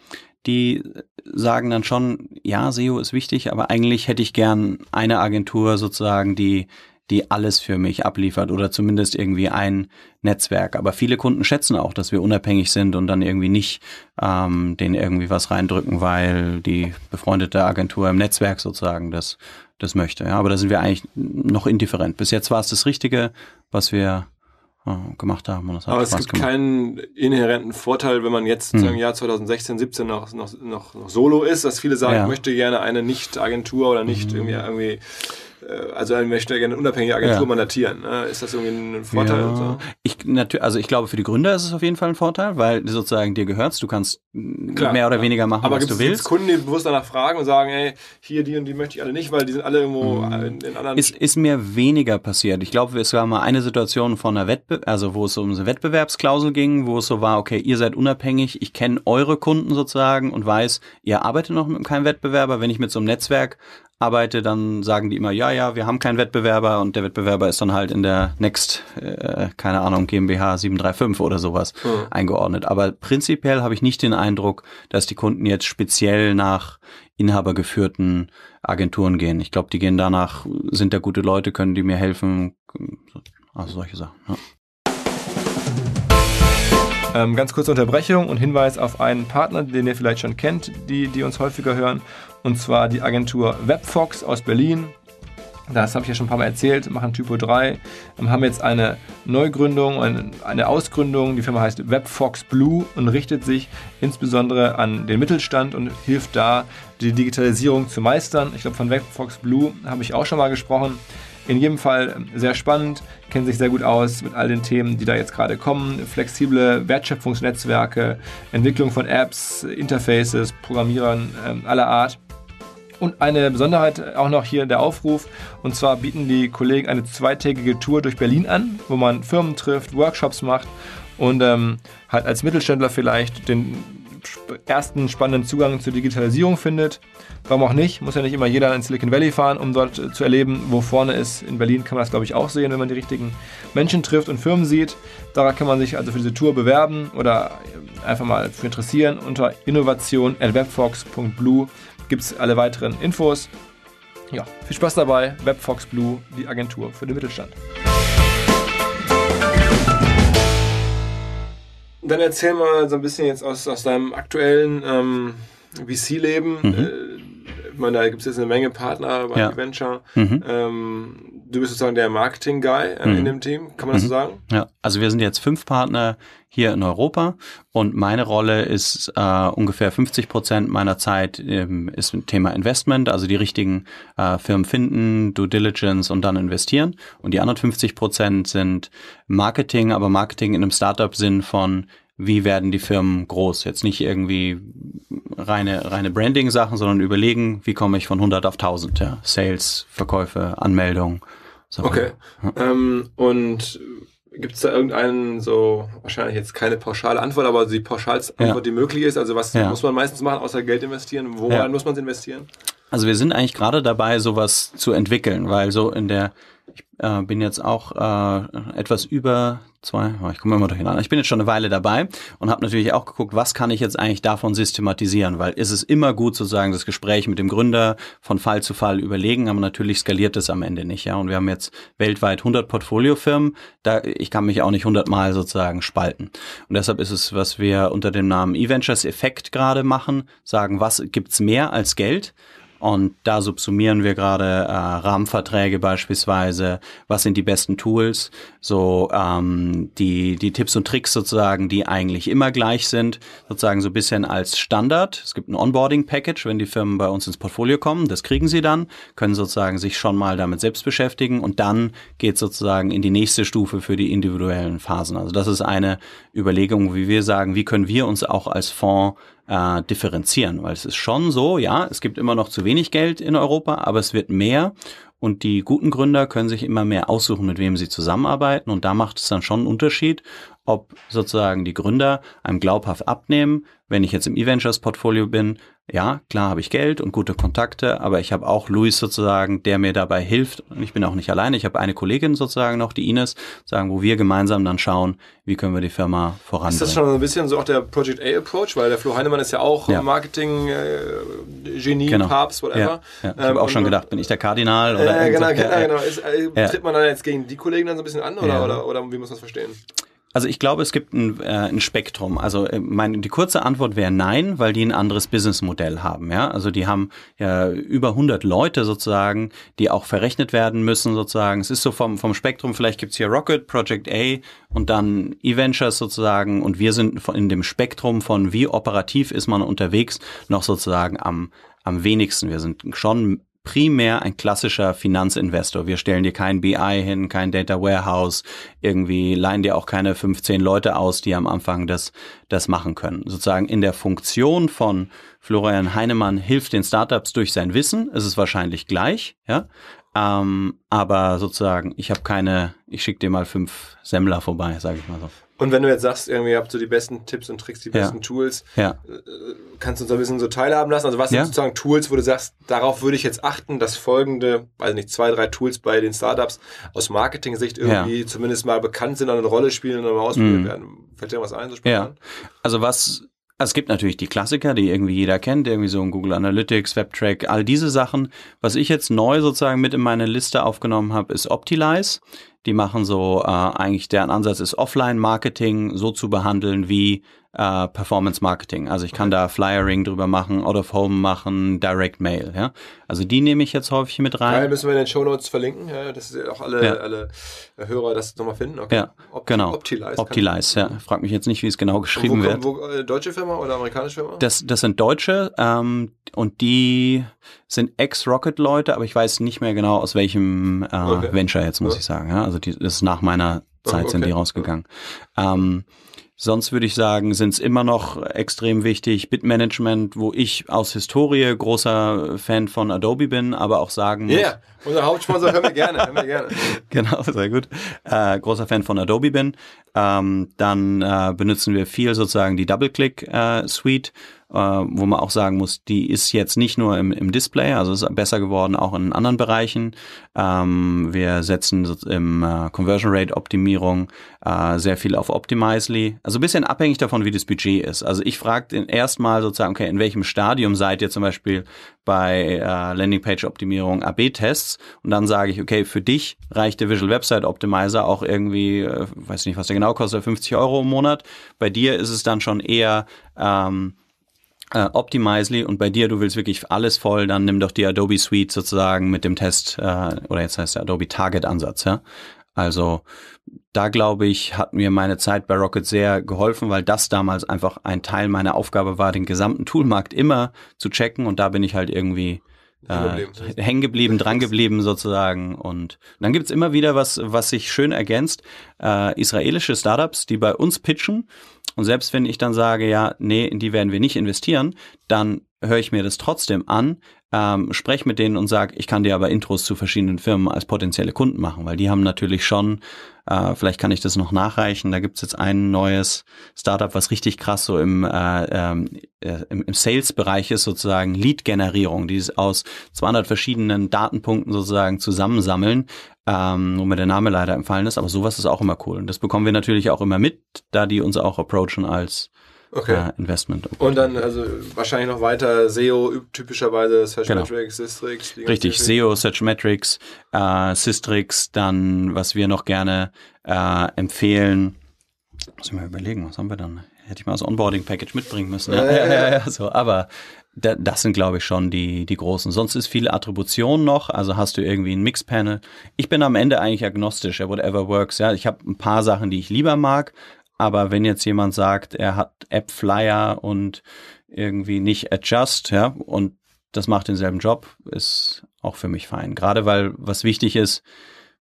die sagen dann schon, ja, SEO ist wichtig, aber eigentlich hätte ich gern eine Agentur sozusagen, die die alles für mich abliefert oder zumindest irgendwie ein Netzwerk. Aber viele Kunden schätzen auch, dass wir unabhängig sind und dann irgendwie nicht ähm, denen irgendwie was reindrücken, weil die befreundete Agentur im Netzwerk sozusagen das, das möchte. Ja, aber da sind wir eigentlich noch indifferent. Bis jetzt war es das Richtige, was wir äh, gemacht haben. Aber Spaß es gibt gemacht. keinen inhärenten Vorteil, wenn man jetzt hm. im Jahr 2016, 17 noch, noch, noch, noch solo ist, dass viele sagen, ja. ich möchte gerne eine Nicht-Agentur oder nicht hm. irgendwie, irgendwie also er möchte gerne eine unabhängige Agentur ja. mandatieren. Ne? Ist das irgendwie ein Vorteil? Ja. So? Ich, also ich glaube, für die Gründer ist es auf jeden Fall ein Vorteil, weil sozusagen dir gehörst, du kannst Klar, mehr oder ja. weniger machen, Aber was du willst. Kunden, die bewusst danach fragen und sagen, ey, hier die und die möchte ich alle nicht, weil die sind alle irgendwo mhm. in, in, anderen... Ist, ist mir weniger passiert. Ich glaube, es war mal eine Situation von einer Wettbe also wo es um eine Wettbewerbsklausel ging, wo es so war, okay, ihr seid unabhängig, ich kenne eure Kunden sozusagen und weiß, ihr arbeitet noch mit keinem Wettbewerber. Wenn ich mit so einem Netzwerk arbeite, dann sagen die immer, ja, ja, wir haben keinen Wettbewerber und der Wettbewerber ist dann halt in der Next, äh, keine Ahnung, GmbH 735 oder sowas mhm. eingeordnet. Aber prinzipiell habe ich nicht den Eindruck, dass die Kunden jetzt speziell nach inhabergeführten Agenturen gehen. Ich glaube, die gehen danach, sind da gute Leute, können die mir helfen, also solche Sachen. Ja. Ähm, ganz kurze Unterbrechung und Hinweis auf einen Partner, den ihr vielleicht schon kennt, die, die uns häufiger hören, und zwar die Agentur Webfox aus Berlin. Das habe ich ja schon ein paar Mal erzählt, machen Typo 3, ähm, haben jetzt eine Neugründung, eine Ausgründung. Die Firma heißt Webfox Blue und richtet sich insbesondere an den Mittelstand und hilft da, die Digitalisierung zu meistern. Ich glaube, von Webfox Blue habe ich auch schon mal gesprochen. In jedem Fall ähm, sehr spannend, kennen sich sehr gut aus mit all den Themen, die da jetzt gerade kommen. Flexible Wertschöpfungsnetzwerke, Entwicklung von Apps, Interfaces, Programmierern äh, aller Art. Und eine Besonderheit auch noch hier der Aufruf. Und zwar bieten die Kollegen eine zweitägige Tour durch Berlin an, wo man Firmen trifft, Workshops macht und ähm, halt als Mittelständler vielleicht den ersten spannenden Zugang zur Digitalisierung findet. Warum auch nicht? Muss ja nicht immer jeder in Silicon Valley fahren, um dort zu erleben, wo vorne ist. In Berlin kann man das, glaube ich, auch sehen, wenn man die richtigen Menschen trifft und Firmen sieht. Da kann man sich also für diese Tour bewerben oder einfach mal für interessieren. Unter innovation.webfox.blue gibt es alle weiteren Infos. Ja, viel Spaß dabei. Webfox Blue, die Agentur für den Mittelstand. Dann erzähl mal so ein bisschen jetzt aus, aus deinem aktuellen ähm, VC-Leben. Mhm. Äh, ich meine, da gibt es jetzt eine Menge Partner bei ja. Venture. Mhm. Ähm, du bist sozusagen der Marketing-Guy äh, mhm. in dem Team, kann man das so mhm. sagen? Ja, also wir sind jetzt fünf Partner hier in Europa und meine Rolle ist äh, ungefähr 50 Prozent meiner Zeit ähm, ist ein Thema Investment, also die richtigen äh, Firmen finden, Due Diligence und dann investieren und die anderen 50 Prozent sind Marketing, aber Marketing in einem Startup-Sinn von wie werden die Firmen groß? Jetzt nicht irgendwie reine, reine Branding-Sachen, sondern überlegen, wie komme ich von 100 auf 1000, ja. Sales, Verkäufe, Anmeldung. Okay. Ja. Ähm, und Gibt es da irgendeinen, so wahrscheinlich jetzt keine pauschale Antwort, aber die pauschalste Antwort, ja. die möglich ist? Also was ja. muss man meistens machen, außer Geld investieren? Woran ja. muss man investieren? Also wir sind eigentlich gerade dabei, sowas zu entwickeln, weil so in der ich äh, bin jetzt auch äh, etwas über zwei, ich komme immer durcheinander. Ich bin jetzt schon eine Weile dabei und habe natürlich auch geguckt, was kann ich jetzt eigentlich davon systematisieren, weil ist es immer gut sozusagen das Gespräch mit dem Gründer von Fall zu Fall überlegen, aber natürlich skaliert es am Ende nicht, ja. Und wir haben jetzt weltweit 100 Portfoliofirmen, da ich kann mich auch nicht 100 Mal sozusagen spalten. Und deshalb ist es, was wir unter dem Namen E-Ventures Effekt gerade machen, sagen, was gibt's mehr als Geld? Und da subsumieren wir gerade äh, Rahmenverträge beispielsweise. Was sind die besten Tools? So ähm, die die Tipps und Tricks sozusagen, die eigentlich immer gleich sind, sozusagen so ein bisschen als Standard. Es gibt ein Onboarding-Package, wenn die Firmen bei uns ins Portfolio kommen. Das kriegen sie dann, können sozusagen sich schon mal damit selbst beschäftigen und dann geht sozusagen in die nächste Stufe für die individuellen Phasen. Also das ist eine Überlegung, wie wir sagen, wie können wir uns auch als Fonds äh, differenzieren, weil es ist schon so, ja, es gibt immer noch zu wenig Geld in Europa, aber es wird mehr. Und die guten Gründer können sich immer mehr aussuchen, mit wem sie zusammenarbeiten. Und da macht es dann schon einen Unterschied, ob sozusagen die Gründer einem glaubhaft abnehmen, wenn ich jetzt im E-Ventures Portfolio bin, ja, klar habe ich Geld und gute Kontakte, aber ich habe auch Luis sozusagen, der mir dabei hilft. Und ich bin auch nicht alleine. Ich habe eine Kollegin sozusagen noch, die Ines, sagen, wo wir gemeinsam dann schauen, wie können wir die Firma voranbringen. Ist das schon ein bisschen so auch der Project A Approach, weil der Flo Heinemann ist ja auch ja. Marketing äh, Genie, genau. Papst, whatever. Ja, ja. Ich habe ähm, auch schon gedacht, bin ich der Kardinal oder äh, genau, genau, genau. Ist, äh, Tritt man dann jetzt gegen die Kollegen dann so ein bisschen an oder, oder, oder wie muss man das verstehen? Also ich glaube, es gibt ein, äh, ein Spektrum. Also äh, meine, die kurze Antwort wäre nein, weil die ein anderes Businessmodell haben. Ja, also die haben ja über 100 Leute sozusagen, die auch verrechnet werden müssen sozusagen. Es ist so vom vom Spektrum. Vielleicht gibt's hier Rocket, Project A und dann E-Ventures sozusagen. Und wir sind in dem Spektrum von wie operativ ist man unterwegs noch sozusagen am am wenigsten. Wir sind schon primär ein klassischer Finanzinvestor. Wir stellen dir kein BI hin, kein Data Warehouse, irgendwie leihen dir auch keine 15 Leute aus, die am Anfang das, das machen können. Sozusagen in der Funktion von Florian Heinemann hilft den Startups durch sein Wissen, ist es wahrscheinlich gleich, ja. Ähm, aber sozusagen, ich habe keine, ich schicke dir mal fünf Semmler vorbei, sage ich mal so. Und wenn du jetzt sagst, irgendwie habt ihr die besten Tipps und Tricks, die besten ja. Tools, ja. Äh, kannst du uns ein bisschen so teilhaben lassen? Also was sind sozusagen Tools, wo du sagst, darauf würde ich jetzt achten, dass folgende, weiß nicht, zwei, drei Tools bei den Startups aus Marketing-Sicht irgendwie zumindest mal bekannt sind, eine Rolle spielen und mal ausprobiert mhm. werden. Fällt dir was ein? So ja. Also was es gibt natürlich die Klassiker, die irgendwie jeder kennt, irgendwie so ein Google Analytics, WebTrack, all diese Sachen. Was ich jetzt neu sozusagen mit in meine Liste aufgenommen habe, ist Optilize. Die machen so, äh, eigentlich deren Ansatz ist Offline-Marketing so zu behandeln wie äh, Performance Marketing. Also ich kann da Flyering drüber machen, Out of Home machen, Direct Mail. Ja? Also die nehme ich jetzt häufig mit rein. Ja, müssen wir in den Show Notes verlinken, ja, dass auch alle, ja. alle Hörer das nochmal finden. Okay. Ja, Opt genau. Optilize. Optilize, ja. Frag mich jetzt nicht, wie es genau geschrieben wo, wird. Wo, äh, deutsche Firma oder amerikanische Firma? Das, das sind Deutsche ähm, und die sind Ex-Rocket-Leute, aber ich weiß nicht mehr genau aus welchem äh, okay. Venture jetzt, muss ja. ich sagen. Ja? Also die, das ist nach meiner Zeit okay. sind die rausgegangen. Ähm, Sonst würde ich sagen, sind es immer noch extrem wichtig. Bitmanagement, wo ich aus Historie großer Fan von Adobe bin, aber auch sagen muss. Ja, yeah. unser Hauptsponsor hören wir gerne, hören wir gerne. *laughs* genau, sehr gut. Äh, großer Fan von Adobe bin. Ähm, dann äh, benutzen wir viel sozusagen die Double-Click-Suite. Äh, äh, wo man auch sagen muss, die ist jetzt nicht nur im, im Display, also ist besser geworden auch in anderen Bereichen. Ähm, wir setzen im äh, Conversion Rate Optimierung äh, sehr viel auf Optimizely. Also ein bisschen abhängig davon, wie das Budget ist. Also ich frage erstmal sozusagen, okay, in welchem Stadium seid ihr zum Beispiel bei äh, Landingpage-Optimierung AB-Tests und dann sage ich, okay, für dich reicht der Visual Website Optimizer auch irgendwie, äh, weiß nicht, was der genau kostet, 50 Euro im Monat. Bei dir ist es dann schon eher ähm, äh, Optimizely und bei dir, du willst wirklich alles voll, dann nimm doch die Adobe Suite sozusagen mit dem Test, äh, oder jetzt heißt der Adobe Target Ansatz, ja. Also da glaube ich, hat mir meine Zeit bei Rocket sehr geholfen, weil das damals einfach ein Teil meiner Aufgabe war, den gesamten Toolmarkt immer zu checken und da bin ich halt irgendwie äh, hängen geblieben, dran geblieben *laughs* sozusagen. Und dann gibt's immer wieder was, was sich schön ergänzt. Äh, israelische Startups, die bei uns pitchen. Und selbst wenn ich dann sage, ja, nee, in die werden wir nicht investieren, dann höre ich mir das trotzdem an, ähm, spreche mit denen und sage, ich kann dir aber Intros zu verschiedenen Firmen als potenzielle Kunden machen, weil die haben natürlich schon, äh, vielleicht kann ich das noch nachreichen, da gibt's jetzt ein neues Startup, was richtig krass so im, äh, ähm, äh, im, im Sales-Bereich ist, sozusagen Lead-Generierung, die es aus 200 verschiedenen Datenpunkten sozusagen zusammensammeln, ähm, wo mir der Name leider empfallen ist, aber sowas ist auch immer cool. Und das bekommen wir natürlich auch immer mit, da die uns auch approachen als okay. äh, Investment. Und dann also wahrscheinlich noch weiter SEO, typischerweise Searchmetrics, genau. Systrix. Richtig, SEO, Searchmetrics, äh, Systrix, dann was wir noch gerne äh, empfehlen. Muss ich mal überlegen, was haben wir dann? Hätte ich mal das Onboarding-Package mitbringen müssen. Ja, ja, ja, *laughs* ja, so. Aber da, das sind, glaube ich, schon die, die großen. Sonst ist viel Attribution noch, also hast du irgendwie ein Mixpanel. Ich bin am Ende eigentlich agnostisch, whatever works. Ja, ich habe ein paar Sachen, die ich lieber mag, aber wenn jetzt jemand sagt, er hat App Flyer und irgendwie nicht Adjust, ja, und das macht denselben Job, ist auch für mich fein. Gerade weil was wichtig ist,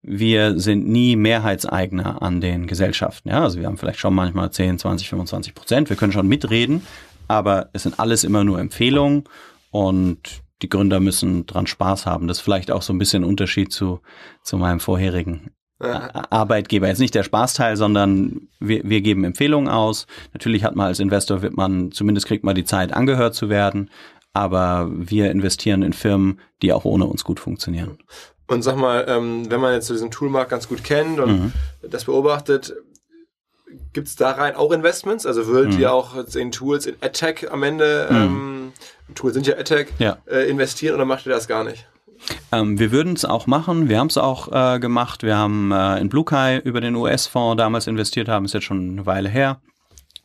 wir sind nie Mehrheitseigner an den Gesellschaften. Ja, also wir haben vielleicht schon manchmal 10, 20, 25 Prozent. Wir können schon mitreden, aber es sind alles immer nur Empfehlungen und die Gründer müssen dran Spaß haben. Das ist vielleicht auch so ein bisschen Unterschied zu, zu meinem vorherigen Arbeitgeber. Jetzt nicht der Spaßteil, sondern wir, wir geben Empfehlungen aus. Natürlich hat man als Investor, wird man, zumindest kriegt man die Zeit, angehört zu werden. Aber wir investieren in Firmen, die auch ohne uns gut funktionieren. Und sag mal, ähm, wenn man jetzt diesen Toolmarkt ganz gut kennt und mhm. das beobachtet, gibt es da rein auch Investments? Also würdet mhm. ihr auch in Tools, in AdTech am Ende, mhm. ähm, Tools sind ja AdTech, ja. Äh, investieren oder macht ihr das gar nicht? Ähm, wir würden es auch machen. Wir haben es auch äh, gemacht. Wir haben äh, in BlueKai über den US-Fonds damals investiert haben, ist jetzt schon eine Weile her.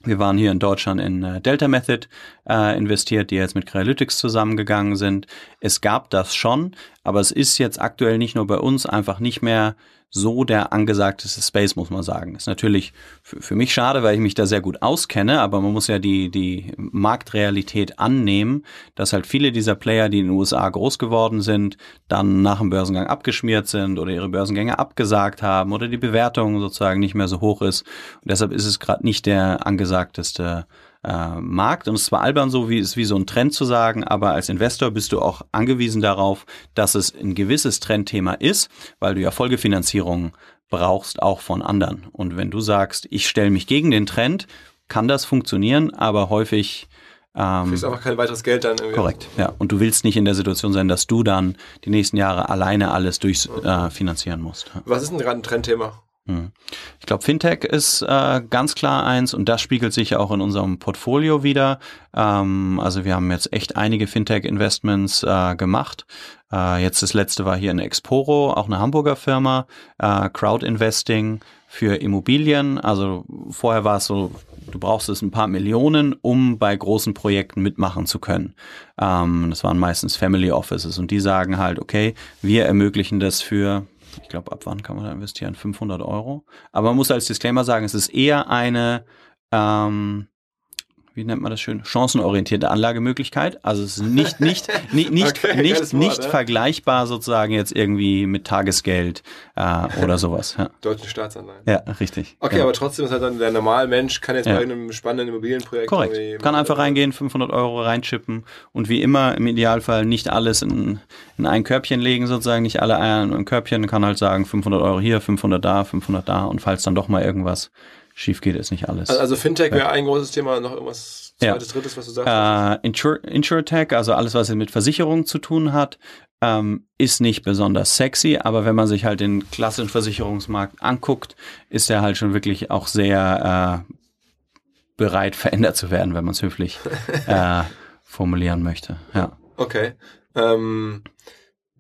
Wir waren hier in Deutschland in äh, Delta Method äh, investiert, die jetzt mit Cryalytics zusammengegangen sind. Es gab das schon, aber es ist jetzt aktuell nicht nur bei uns einfach nicht mehr so der angesagteste Space, muss man sagen. Ist natürlich für, für, mich schade, weil ich mich da sehr gut auskenne, aber man muss ja die, die Marktrealität annehmen, dass halt viele dieser Player, die in den USA groß geworden sind, dann nach dem Börsengang abgeschmiert sind oder ihre Börsengänge abgesagt haben oder die Bewertung sozusagen nicht mehr so hoch ist. Und deshalb ist es gerade nicht der angesagteste äh, Markt. Und es ist zwar albern so, wie ist wie so ein Trend zu sagen, aber als Investor bist du auch angewiesen darauf, dass es ein gewisses Trendthema ist, weil du ja Folgefinanzierung brauchst, auch von anderen. Und wenn du sagst, ich stelle mich gegen den Trend, kann das funktionieren, aber häufig ähm, Kriegst einfach kein weiteres Geld dann irgendwie. Korrekt, ja. Und du willst nicht in der Situation sein, dass du dann die nächsten Jahre alleine alles durchfinanzieren äh, musst. Was ist denn gerade ein Trendthema? Hm. Ich glaube, Fintech ist äh, ganz klar eins und das spiegelt sich auch in unserem Portfolio wieder. Ähm, also wir haben jetzt echt einige Fintech-Investments äh, gemacht. Äh, jetzt das letzte war hier in Exporo, auch eine Hamburger Firma, äh, Crowd Investing für Immobilien. Also vorher war es so, du brauchst es ein paar Millionen, um bei großen Projekten mitmachen zu können. Ähm, das waren meistens Family Offices und die sagen halt, okay, wir ermöglichen das für ich glaube, ab wann kann man da investieren? 500 Euro. Aber man muss als Disclaimer sagen, es ist eher eine ähm, wie nennt man das schön, chancenorientierte Anlagemöglichkeit. Also es ist nicht, nicht, *laughs* nicht, nicht, okay, nicht, Wort, nicht ja. vergleichbar sozusagen jetzt irgendwie mit Tagesgeld äh, oder sowas. Ja. *laughs* Deutschen Staatsanleihen. Ja, richtig. Okay, ja. aber trotzdem ist halt dann der normale Mensch kann jetzt bei einem spannenden Immobilienprojekt Korrekt. Kann einfach reingehen, 500 Euro reinchippen und wie immer im Idealfall nicht alles in, in ein Körbchen legen sozusagen, nicht alle Eier in ein Körbchen, kann halt sagen 500 Euro hier, 500 da, 500 da und falls dann doch mal irgendwas schief geht, ist nicht alles. Also, also Fintech wäre ein großes Thema, noch irgendwas zweites, ja. drittes, was du sagst? Äh, Insur Insurtech, also alles, was mit Versicherungen zu tun hat, ähm, ist nicht besonders sexy, aber wenn man sich halt den klassischen Versicherungsmarkt anguckt, ist er halt schon wirklich auch sehr äh, bereit, *laughs* verändert zu werden, wenn man es höflich *laughs* äh, formulieren möchte. Ja. Okay. Ähm,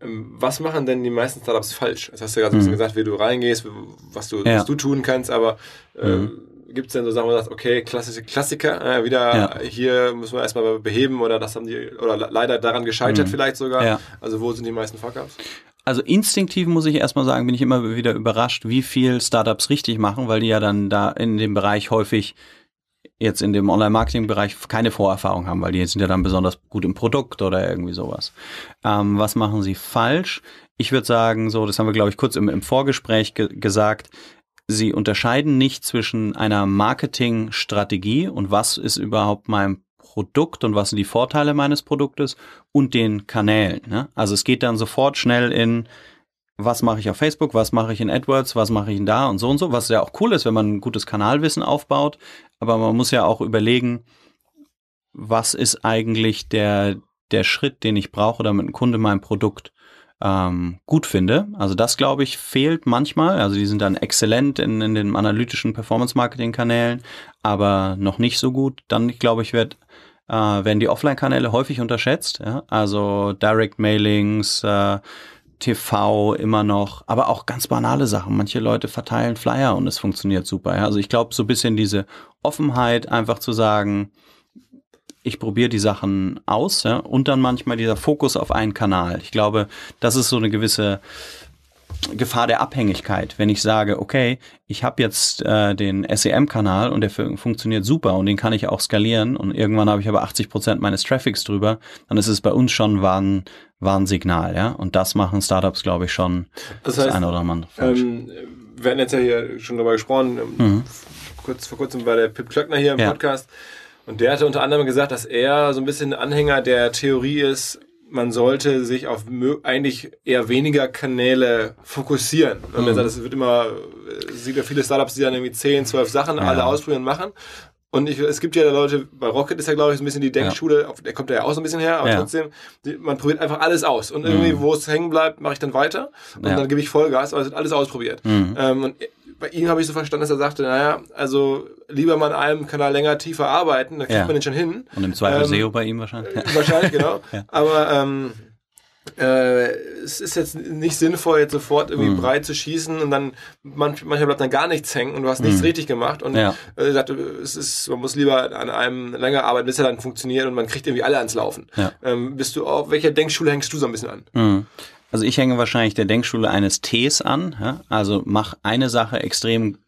was machen denn die meisten Startups falsch? Das hast du gerade mhm. gesagt, wie du reingehst, was du, ja. was du tun kannst, aber äh, mhm. gibt es denn so Sachen, wo du sagst, okay, klassische Klassiker, äh, wieder ja. hier müssen wir erstmal beheben oder das haben die, oder leider daran gescheitert mhm. vielleicht sogar. Ja. Also wo sind die meisten Fuck-Ups? Also instinktiv muss ich erstmal sagen, bin ich immer wieder überrascht, wie viel Startups richtig machen, weil die ja dann da in dem Bereich häufig jetzt in dem Online-Marketing-Bereich keine Vorerfahrung haben, weil die sind ja dann besonders gut im Produkt oder irgendwie sowas. Ähm, was machen sie falsch? Ich würde sagen, so, das haben wir, glaube ich, kurz im, im Vorgespräch ge gesagt, sie unterscheiden nicht zwischen einer Marketingstrategie und was ist überhaupt mein Produkt und was sind die Vorteile meines Produktes und den Kanälen. Ne? Also es geht dann sofort schnell in was mache ich auf Facebook, was mache ich in AdWords, was mache ich in da und so und so, was ja auch cool ist, wenn man ein gutes Kanalwissen aufbaut, aber man muss ja auch überlegen, was ist eigentlich der, der Schritt, den ich brauche, damit ein Kunde mein Produkt ähm, gut finde. Also das, glaube ich, fehlt manchmal. Also die sind dann exzellent in, in den analytischen Performance-Marketing-Kanälen, aber noch nicht so gut. Dann, glaube ich, wird äh, werden die Offline-Kanäle häufig unterschätzt. Ja? Also Direct-Mailings, äh, TV immer noch, aber auch ganz banale Sachen. Manche Leute verteilen Flyer und es funktioniert super. Ja? Also ich glaube, so ein bisschen diese Offenheit, einfach zu sagen, ich probiere die Sachen aus ja, und dann manchmal dieser Fokus auf einen Kanal. Ich glaube, das ist so eine gewisse Gefahr der Abhängigkeit, wenn ich sage, okay, ich habe jetzt äh, den SEM-Kanal und der funktioniert super und den kann ich auch skalieren und irgendwann habe ich aber 80 Prozent meines Traffics drüber, dann ist es bei uns schon ein Warnsignal, ja. Und das machen Startups, glaube ich, schon das, heißt, das eine oder andere ähm, wir hatten jetzt ja hier schon darüber gesprochen, mhm. kurz vor kurzem war der Pip Klöckner hier im ja. Podcast und der hatte unter anderem gesagt, dass er so ein bisschen Anhänger der Theorie ist, man sollte sich auf eigentlich eher weniger Kanäle fokussieren. Und mhm. sagt, es wird immer, sieht ja viele Startups, die dann irgendwie 10, 12 Sachen ja. alle ausprobieren und machen. Und ich, es gibt ja Leute, bei Rocket ist ja, glaube ich, so ein bisschen die Denkschule, ja. der kommt ja auch so ein bisschen her, aber ja. trotzdem, man probiert einfach alles aus. Und irgendwie, mhm. wo es hängen bleibt, mache ich dann weiter und ja. dann gebe ich Vollgas, aber es wird alles ausprobiert. Mhm. Ähm, und bei ihm habe ich so verstanden, dass er sagte, naja, also lieber mal an einem Kanal länger tiefer arbeiten, da kriegt man den schon hin. Und im Zweifel ähm, SEO bei ihm wahrscheinlich. Wahrscheinlich, genau. *laughs* Aber ähm, äh, es ist jetzt nicht sinnvoll, jetzt sofort irgendwie mhm. breit zu schießen und dann manch, manchmal bleibt dann gar nichts hängen und du hast nichts mhm. richtig gemacht und ja. äh, sagt, es ist, man muss lieber an einem länger arbeiten, bis er dann funktioniert und man kriegt irgendwie alle ans Laufen. Ja. Ähm, bist du auf welcher Denkschule hängst du so ein bisschen an? Mhm. Also ich hänge wahrscheinlich der Denkschule eines Ts an. Ja? Also mach eine Sache extrem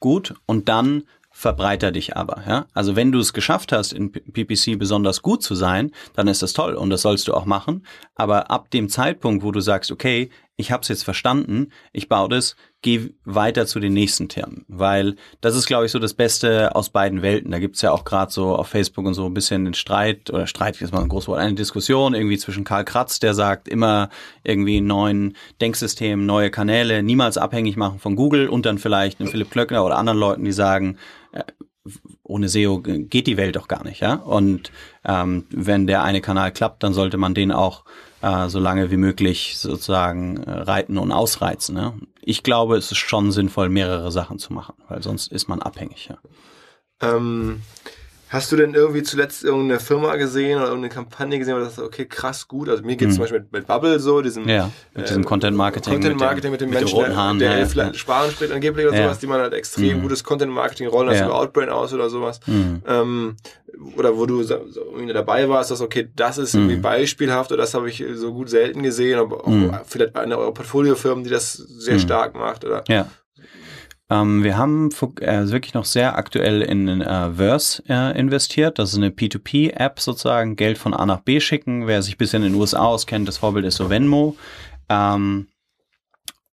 gut und dann verbreiter dich aber. Ja? Also wenn du es geschafft hast, in PPC besonders gut zu sein, dann ist das toll und das sollst du auch machen. Aber ab dem Zeitpunkt, wo du sagst, okay, ich habe es jetzt verstanden, ich baue das, geh weiter zu den nächsten Termen. Weil das ist, glaube ich, so das Beste aus beiden Welten. Da gibt's ja auch gerade so auf Facebook und so ein bisschen den Streit, oder Streit ist mal ein großes Wort, eine Diskussion irgendwie zwischen Karl Kratz, der sagt, immer irgendwie neuen Denksystemen, neue Kanäle, niemals abhängig machen von Google und dann vielleicht einen Philipp Klöckner oder anderen Leuten, die sagen, äh, ohne SEO geht die Welt doch gar nicht, ja. Und ähm, wenn der eine Kanal klappt, dann sollte man den auch äh, so lange wie möglich sozusagen äh, reiten und ausreizen. Ja? Ich glaube, es ist schon sinnvoll, mehrere Sachen zu machen, weil sonst ist man abhängig. Ja. Ähm, Hast du denn irgendwie zuletzt irgendeine Firma gesehen oder irgendeine Kampagne gesehen, wo du sagst, okay, krass gut. Also mir geht es hm. zum Beispiel mit, mit, Bubble so, diesem, ja, mit diesem äh, Content Marketing. Content Marketing mit dem, mit dem Menschen, roten Haaren, der, der ja, Sparen spricht angeblich oder ja. sowas, die man halt extrem mhm. gutes Content Marketing rollen lassen ja. über Outbrain aus oder sowas. Mhm. Ähm, oder wo du so, dabei warst, dass okay, das ist irgendwie mhm. beispielhaft oder das habe ich so gut selten gesehen, aber auch mhm. vielleicht eine eurer Portfoliofirmen, die das sehr mhm. stark macht oder. Ja. Ähm, wir haben äh, wirklich noch sehr aktuell in äh, Verse äh, investiert. Das ist eine P2P-App sozusagen, Geld von A nach B schicken. Wer sich ein bisschen in den USA auskennt, das Vorbild ist so Venmo. Ähm,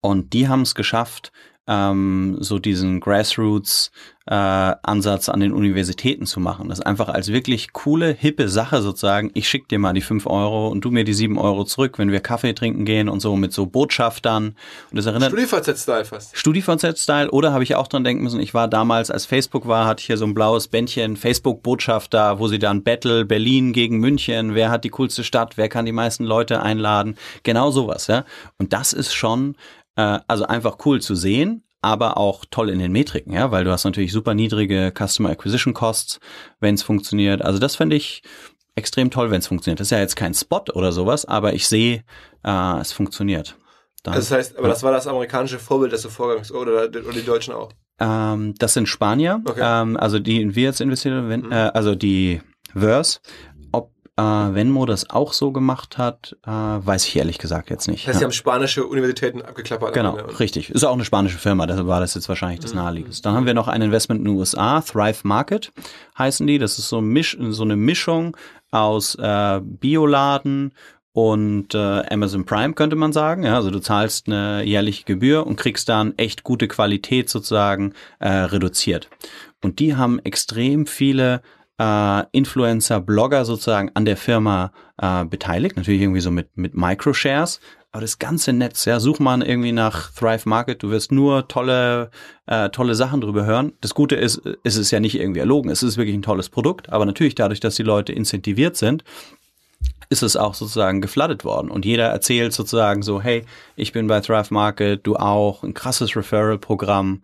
und die haben es geschafft, ähm, so diesen Grassroots-Ansatz äh, an den Universitäten zu machen. Das einfach als wirklich coole, hippe Sache sozusagen. Ich schick dir mal die fünf Euro und du mir die sieben Euro zurück, wenn wir Kaffee trinken gehen und so mit so Botschaftern. Und das erinnert StudiVZ-Style fast. StudiVZ-Style oder habe ich auch dran denken müssen, ich war damals, als Facebook war, hatte ich hier so ein blaues Bändchen, Facebook-Botschafter, wo sie dann Battle, Berlin gegen München, wer hat die coolste Stadt, wer kann die meisten Leute einladen. Genau sowas, ja. Und das ist schon äh, also einfach cool zu sehen, aber auch toll in den Metriken, ja, weil du hast natürlich super niedrige Customer Acquisition Costs, wenn es funktioniert. Also das finde ich extrem toll, wenn es funktioniert. Das ist ja jetzt kein Spot oder sowas, aber ich sehe, äh, es funktioniert. Dann, also das heißt, aber ja. das war das amerikanische Vorbild des Vorgangs oder, oder die Deutschen auch? Ähm, das sind Spanier, okay. ähm, also die wir jetzt investiert haben, mhm. äh, also die Verse äh, Venmo das auch so gemacht hat, äh, weiß ich ehrlich gesagt jetzt nicht. Das heißt, ja. sie haben spanische Universitäten abgeklappert. Genau, richtig. Ist auch eine spanische Firma, deshalb war das jetzt wahrscheinlich das mhm. naheliegendste. Dann haben wir noch ein Investment in den USA, Thrive Market heißen die. Das ist so, Misch, so eine Mischung aus äh, Bioladen und äh, Amazon Prime könnte man sagen. Ja, also du zahlst eine jährliche Gebühr und kriegst dann echt gute Qualität sozusagen äh, reduziert. Und die haben extrem viele äh, Influencer, Blogger sozusagen an der Firma äh, beteiligt, natürlich irgendwie so mit, mit Microshares. Aber das ganze Netz, ja, such mal irgendwie nach Thrive Market, du wirst nur tolle, äh, tolle Sachen drüber hören. Das Gute ist, es ist ja nicht irgendwie erlogen, es ist wirklich ein tolles Produkt, aber natürlich dadurch, dass die Leute incentiviert sind, ist es auch sozusagen geflooded worden. Und jeder erzählt sozusagen so, hey, ich bin bei Thrive Market, du auch, ein krasses Referral-Programm,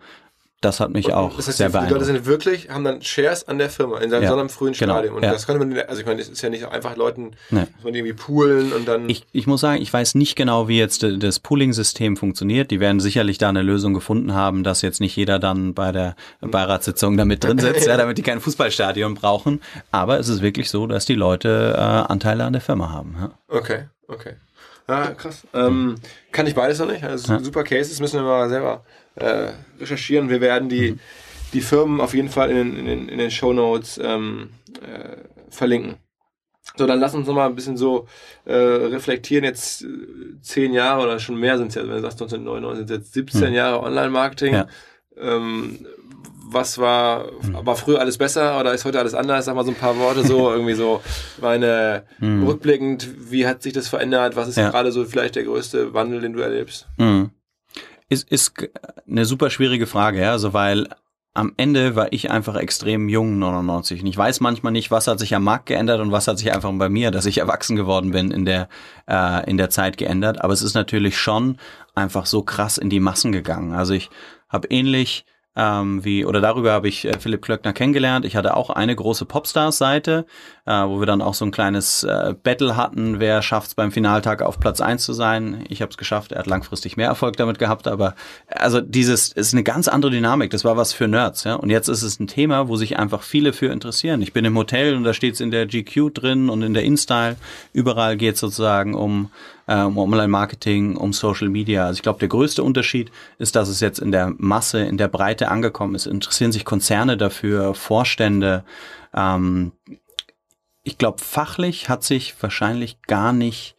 das hat mich auch das heißt, sehr die, die Leute beeindruckt. sind wirklich, haben dann Shares an der Firma in seinem, Ja, so einem frühen genau, Stadium. Und ja. das könnte man, also ich meine, es ist ja nicht einfach Leuten, Nee. muss man die irgendwie poolen und dann. Ich, ich muss sagen, ich weiß nicht genau, wie jetzt das Pooling-System funktioniert. Die werden sicherlich da eine Lösung gefunden haben, dass jetzt nicht jeder dann bei der Beiratssitzung da mit drin sitzt, *laughs* ja, damit die kein Fußballstadion brauchen. Aber es ist wirklich so, dass die Leute äh, Anteile an der Firma haben. Ja. Okay, okay. Ja, krass. Ähm, kann ich beides noch nicht. Also super Cases müssen wir mal selber äh, recherchieren. Wir werden die, Mhm. die Firmen auf jeden Fall in den, in in den Show Notes ähm, äh, verlinken. So, dann lass uns noch mal ein bisschen so äh, reflektieren. Jetzt äh, zehn Jahre oder schon mehr sind es ja, wenn du sagst 1999 sind es jetzt 17 Jahre Online-Marketing. Mhm. Ja. Ähm, was war, Mhm. war früher alles besser oder ist heute alles anders? Sag mal so ein paar Worte so, *laughs* irgendwie so, meine, rückblickend, wie hat sich das verändert? Was ist Mhm. Ja. gerade so vielleicht der größte Wandel, den du erlebst? Mhm. Ist, ist eine super schwierige Frage, ja, also weil am Ende war ich einfach extrem jung, 99. Und ich weiß manchmal nicht, was hat sich am Markt geändert und was hat sich einfach bei mir, dass ich erwachsen geworden bin, in der, äh, in der Zeit geändert. Aber es ist natürlich schon einfach so krass in die Massen gegangen. Also ich habe ähnlich ähm, wie, oder darüber habe ich äh, Philipp Klöckner kennengelernt. Ich hatte auch eine große Popstars-Seite, äh, wo wir dann auch so ein kleines äh, Battle hatten, wer schafft es beim Finaltag auf Platz eins zu sein. Ich habe es geschafft, er hat langfristig mehr Erfolg damit gehabt, aber also dieses ist eine ganz andere Dynamik. Das war was für Nerds, ja. Und jetzt ist es ein Thema, wo sich einfach viele für interessieren. Ich bin im Hotel und da steht es in der GQ drin und in der InStyle. Überall geht es sozusagen um äh, um Online-Marketing, um Social Media. Also ich glaube, der größte Unterschied ist, dass es jetzt in der Masse, in der Breite angekommen ist. Interessieren sich Konzerne dafür, Vorstände. Ähm, ich glaube, fachlich hat sich wahrscheinlich gar nicht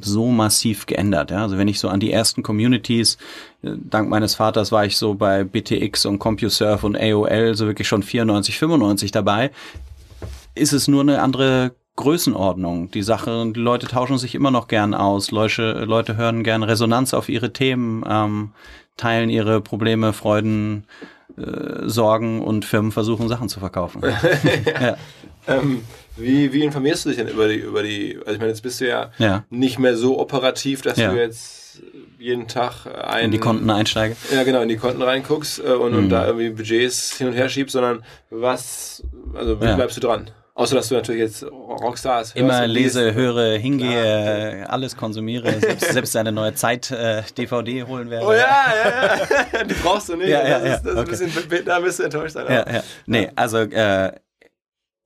so massiv geändert. Ja? Also wenn ich so an die ersten Communities, äh, dank meines Vaters war ich so bei BTX und CompuServe und AOL so wirklich schon 94, 95 dabei, ist es nur eine andere Größenordnung. Die Sache, die Leute tauschen sich immer noch gern aus, Leute, Leute hören gern Resonanz auf ihre Themen, ähm, teilen ihre Probleme, Freuden, äh, Sorgen und Firmen versuchen Sachen zu verkaufen. *laughs* ja. Ähm, wie, wie informierst du dich denn über die, über die, also ich meine, jetzt bist du ja, Ja. nicht mehr so operativ, dass du jetzt jeden Tag ein, in die Konten einsteige. Ja, genau, in die Konten reinguckst äh, und, Mhm. und da irgendwie Budgets hin und her schiebst, sondern was, also wie bleibst du dran? Außer, dass du natürlich jetzt Rockstars hörst Immer und liest. lese, höre, hingehe, äh, alles konsumiere, selbst, selbst eine neue Zeit-DVD holen werde. Oh ja, ja, ja. *laughs* Die brauchst du nicht. Ja, ja, das ja, ist, das okay. ein bisschen, da wirst du enttäuscht sein. Ja, ja. Nee, also äh,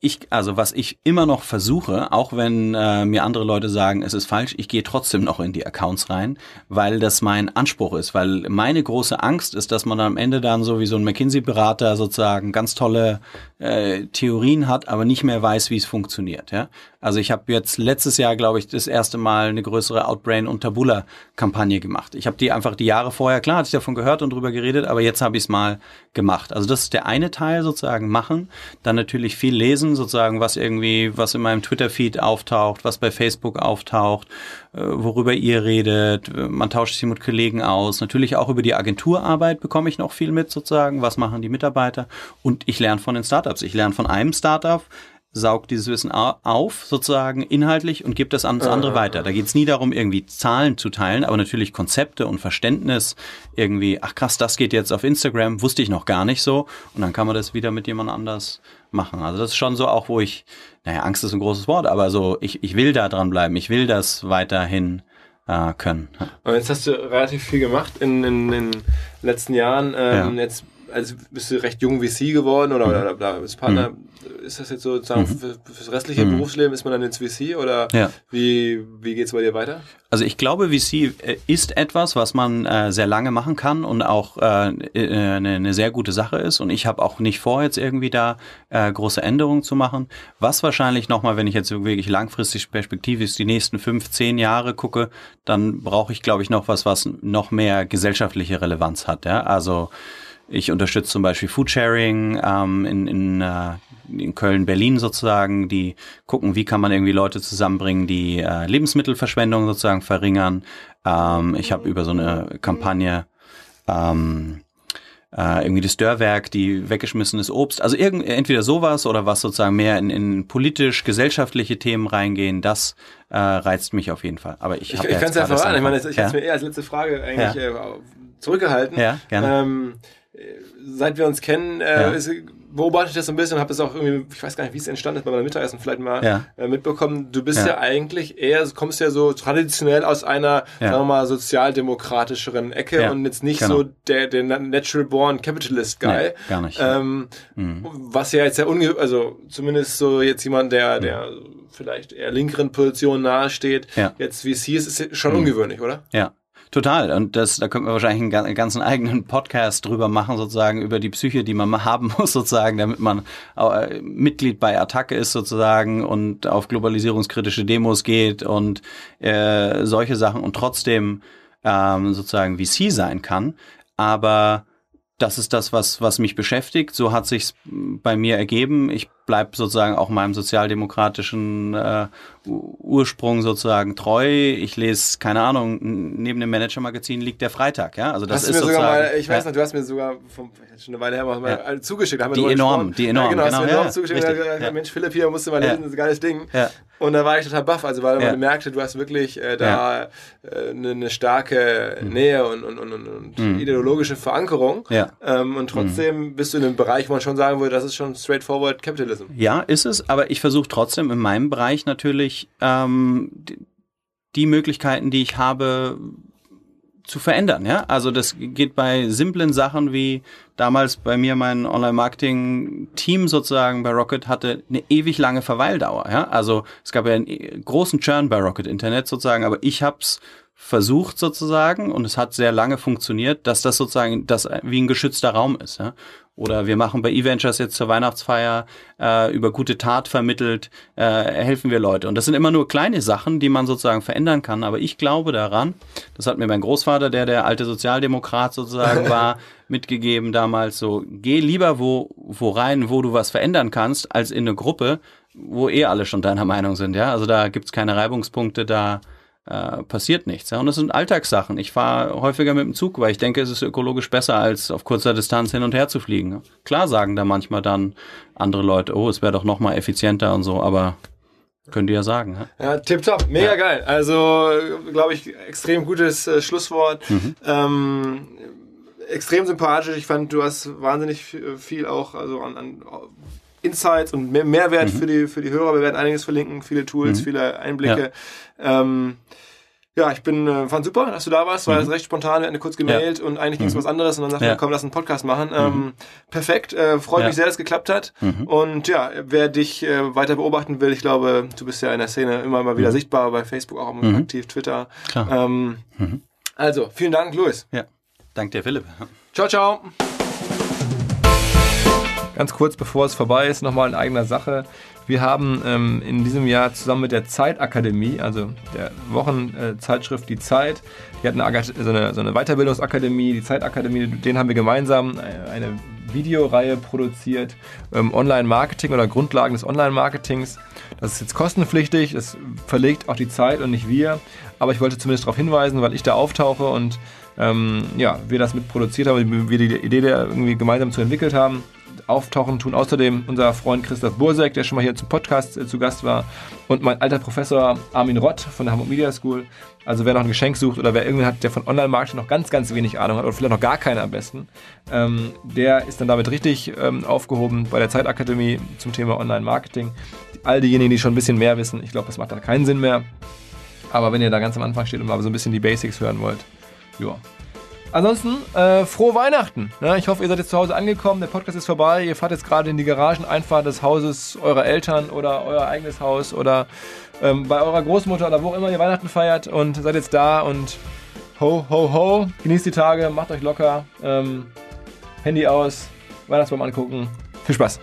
ich, also was ich immer noch versuche, auch wenn äh, mir andere Leute sagen, es ist falsch, ich gehe trotzdem noch in die Accounts rein, weil das mein Anspruch ist. Weil meine große Angst ist, dass man am Ende dann so wie so ein McKinsey-Berater sozusagen ganz tolle äh, Theorien hat, aber nicht mehr weiß, wie es funktioniert. Ja? Also ich habe jetzt letztes Jahr, glaube ich, das erste Mal eine größere Outbrain und Tabula-Kampagne gemacht. Ich habe die einfach die Jahre vorher, klar, hatte ich davon gehört und drüber geredet, aber jetzt habe ich es mal gemacht. Also das ist der eine Teil sozusagen machen, dann natürlich viel lesen, sozusagen was irgendwie, was in meinem Twitter-Feed auftaucht, was bei Facebook auftaucht, äh, worüber ihr redet, man tauscht sich mit Kollegen aus. Natürlich auch über die Agenturarbeit bekomme ich noch viel mit sozusagen, was machen die Mitarbeiter und ich lerne von den Startups. Ich lerne von einem Startup, saugt dieses Wissen au- auf, sozusagen inhaltlich und gibt das an das andere weiter. Da geht es nie darum, irgendwie Zahlen zu teilen, aber natürlich Konzepte und Verständnis irgendwie, ach krass, das geht jetzt auf Instagram, wusste ich noch gar nicht so und dann kann man das wieder mit jemand anders machen. Also das ist schon so auch, wo ich, naja, Angst ist ein großes Wort, aber so, ich, ich will da dranbleiben, ich will das weiterhin äh, können. Und jetzt hast du relativ viel gemacht in, in, in den letzten Jahren. Ähm, Ja. Jetzt also bist du recht jung VC geworden oder, oder, oder als Partner. Ist das jetzt sozusagen für, fürs restliche Berufsleben? Ist man dann jetzt VC oder Ja. wie, wie geht es bei dir weiter? Also ich glaube, VC äh, ist etwas, was man äh, sehr lange machen kann und auch äh, äh, eine, eine sehr gute Sache ist. Und ich habe auch nicht vor, jetzt irgendwie da äh, große Änderungen zu machen. Was wahrscheinlich nochmal, wenn ich jetzt wirklich langfristig perspektivisch die nächsten fünf, zehn Jahre gucke, dann brauche ich, glaube ich, noch was, was noch mehr gesellschaftliche Relevanz hat. Ja? Also ich unterstütze zum Beispiel Foodsharing ähm, in, in, äh, in Köln, Berlin sozusagen, die gucken, wie kann man irgendwie Leute zusammenbringen, die äh, Lebensmittelverschwendung sozusagen verringern. Ähm, ich habe über so eine Kampagne ähm, äh, irgendwie das Dörrwerk, die weggeschmissenes Obst, also irgend, entweder sowas oder was sozusagen mehr in, in politisch-gesellschaftliche Themen reingehen, das äh, reizt mich auf jeden Fall. Aber ich, Ich, hab ich ja kann es ja verraten. Ich meine, ich hätte es mir eher als letzte Frage eigentlich äh, zurückgehalten. Ja, gerne. Ähm, seit wir uns kennen, äh, Ja. beobachte ich das so ein bisschen und habe es auch irgendwie, ich weiß gar nicht, wie es entstanden ist, bei meinem Mittagessen vielleicht mal Ja. äh, mitbekommen. Du bist ja. Ja. eigentlich eher, kommst ja so traditionell aus einer, sagen wir mal, sozialdemokratischeren Ecke und jetzt nicht genau. so der, der Natural Born Capitalist Guy. Nee, gar nicht. Ähm, Was ja jetzt ja unge also zumindest so jetzt jemand, der, der vielleicht eher linkeren Positionen nahesteht, jetzt wie es hieß, ist schon ungewöhnlich, oder? Ja, total. Und das, da könnten wir wahrscheinlich einen, ga- einen ganzen eigenen Podcast drüber machen, sozusagen, über die Psyche, die man *laughs* haben muss, sozusagen, damit man äh, Mitglied bei Attacke ist, sozusagen, und auf globalisierungskritische Demos geht und äh, solche Sachen und trotzdem ähm, sozusagen VC sein kann. Aber das ist das, was, was mich beschäftigt. So hat sich's bei mir ergeben. Ich bleib sozusagen auch meinem sozialdemokratischen äh, Ursprung sozusagen treu. Ich lese, keine Ahnung, neben dem Manager-Magazin liegt der Freitag, ja. Also das hast ist mir sogar sozusagen. mal, ich weiß noch, du hast mir sogar vom, schon eine Weile her mal Ja. zugeschickt. Haben wir Die enormen, gesprochen. die enormen, ja, genau, hast du genau, mir enorm ja, zugeschickt. richtig, gesagt, ja. Mensch, Philipp, hier musst du mal lesen, das ist ein geiles Ding. Und da war ich total baff, also weil man merkte, du hast wirklich äh, da äh, eine, eine starke Nähe und, und, und, und, und ideologische Verankerung. Mhm. Ähm, und trotzdem bist du in einem Bereich, wo man schon sagen würde, das ist schon straightforward Capitalism. Ja, ist es, aber ich versuche trotzdem in meinem Bereich natürlich ähm, die, die Möglichkeiten, die ich habe, zu verändern. Ja, also das geht bei simplen Sachen wie damals bei mir mein Online-Marketing-Team sozusagen bei Rocket hatte eine ewig lange Verweildauer. Ja, also es gab ja einen äh, großen Churn bei Rocket Internet sozusagen, aber ich hab's versucht sozusagen und es hat sehr lange funktioniert, dass das sozusagen das wie ein geschützter Raum ist. Ja? Oder wir machen bei eVentures jetzt zur Weihnachtsfeier äh, über gute Tat vermittelt, äh, helfen wir Leute. Und das sind immer nur kleine Sachen, die man sozusagen verändern kann. Aber ich glaube daran, das hat mir mein Großvater, der der alte Sozialdemokrat sozusagen *laughs* war, mitgegeben damals, so geh lieber wo, wo rein, wo du was verändern kannst, als in eine Gruppe, wo eh alle schon deiner Meinung sind. Ja, Also da gibt's keine Reibungspunkte, da äh, passiert nichts. Ja? Und das sind Alltagssachen. Ich fahre häufiger mit dem Zug, weil ich denke, es ist ökologisch besser, als auf kurzer Distanz hin und her zu fliegen. ja. Klar sagen da manchmal dann andere Leute, oh, es wäre doch noch mal effizienter und so, aber könnt ihr ja sagen. Ja? Ja, tipptopp, mega geil. Also, glaube ich, extrem gutes äh, Schlusswort. Mhm. Ähm, extrem sympathisch. Ich fand, du hast wahnsinnig viel- viel auch also an, an Insights und mehr Mehrwert Mhm. für, die, für die Hörer. Wir werden einiges verlinken, viele Tools, viele Einblicke. Ähm, ja, ich bin, äh, fand super, dass du da warst. War jetzt recht spontan, wir hatten kurz gemailt und eigentlich ging es was anderes und dann sagten Mhm. Ja. wir, komm, lass einen Podcast machen. Ähm, perfekt, äh, freut Ja. mich sehr, dass es geklappt hat. Und ja, wer dich äh, weiter beobachten will, ich glaube, du bist ja in der Szene immer mal wieder sichtbar, bei Facebook auch aktiv, Twitter. Ähm, Also, vielen Dank, Luis. Ja. Dank dir, Philipp. Ciao, ciao. Ganz kurz, bevor es vorbei ist, nochmal in eigener Sache. Wir haben ähm, in diesem Jahr zusammen mit der Zeitakademie, also der Wochenzeitschrift Die Zeit, wir hatten eine, so eine, so eine Weiterbildungsakademie, die Zeitakademie, den haben wir gemeinsam äh, eine Videoreihe produziert, ähm, Online-Marketing oder Grundlagen des Online-Marketings. Das ist jetzt kostenpflichtig, das verlegt auch die Zeit und nicht wir. Aber ich wollte zumindest darauf hinweisen, weil ich da auftauche und ähm, ja, wir das mitproduziert haben, wir die Idee da irgendwie gemeinsam zu entwickelt haben. Auftauchen tun außerdem unser Freund Christoph Bursek, der schon mal hier zum Podcast äh, zu Gast war, und mein alter Professor Armin Rott von der Hamburg Media School. Also wer noch ein Geschenk sucht oder wer irgendwen hat, der von Online-Marketing noch ganz, ganz wenig Ahnung hat oder vielleicht noch gar keine am besten, ähm, der ist dann damit richtig ähm, aufgehoben bei der Zeitakademie zum Thema Online-Marketing. All diejenigen, die schon ein bisschen mehr wissen, ich glaube, das macht dann keinen Sinn mehr. Aber wenn ihr da ganz am Anfang steht und mal so ein bisschen die Basics hören wollt, ja. Ansonsten, äh, frohe Weihnachten. Ne? Ich hoffe, ihr seid jetzt zu Hause angekommen. Der Podcast ist vorbei. Ihr fahrt jetzt gerade in die Garageneinfahrt des Hauses eurer Eltern oder euer eigenes Haus oder ähm, bei eurer Großmutter oder wo auch immer ihr Weihnachten feiert und seid jetzt da und ho, ho, ho. Genießt die Tage, macht euch locker. Ähm, Handy aus, Weihnachtsbaum angucken. Viel Spaß.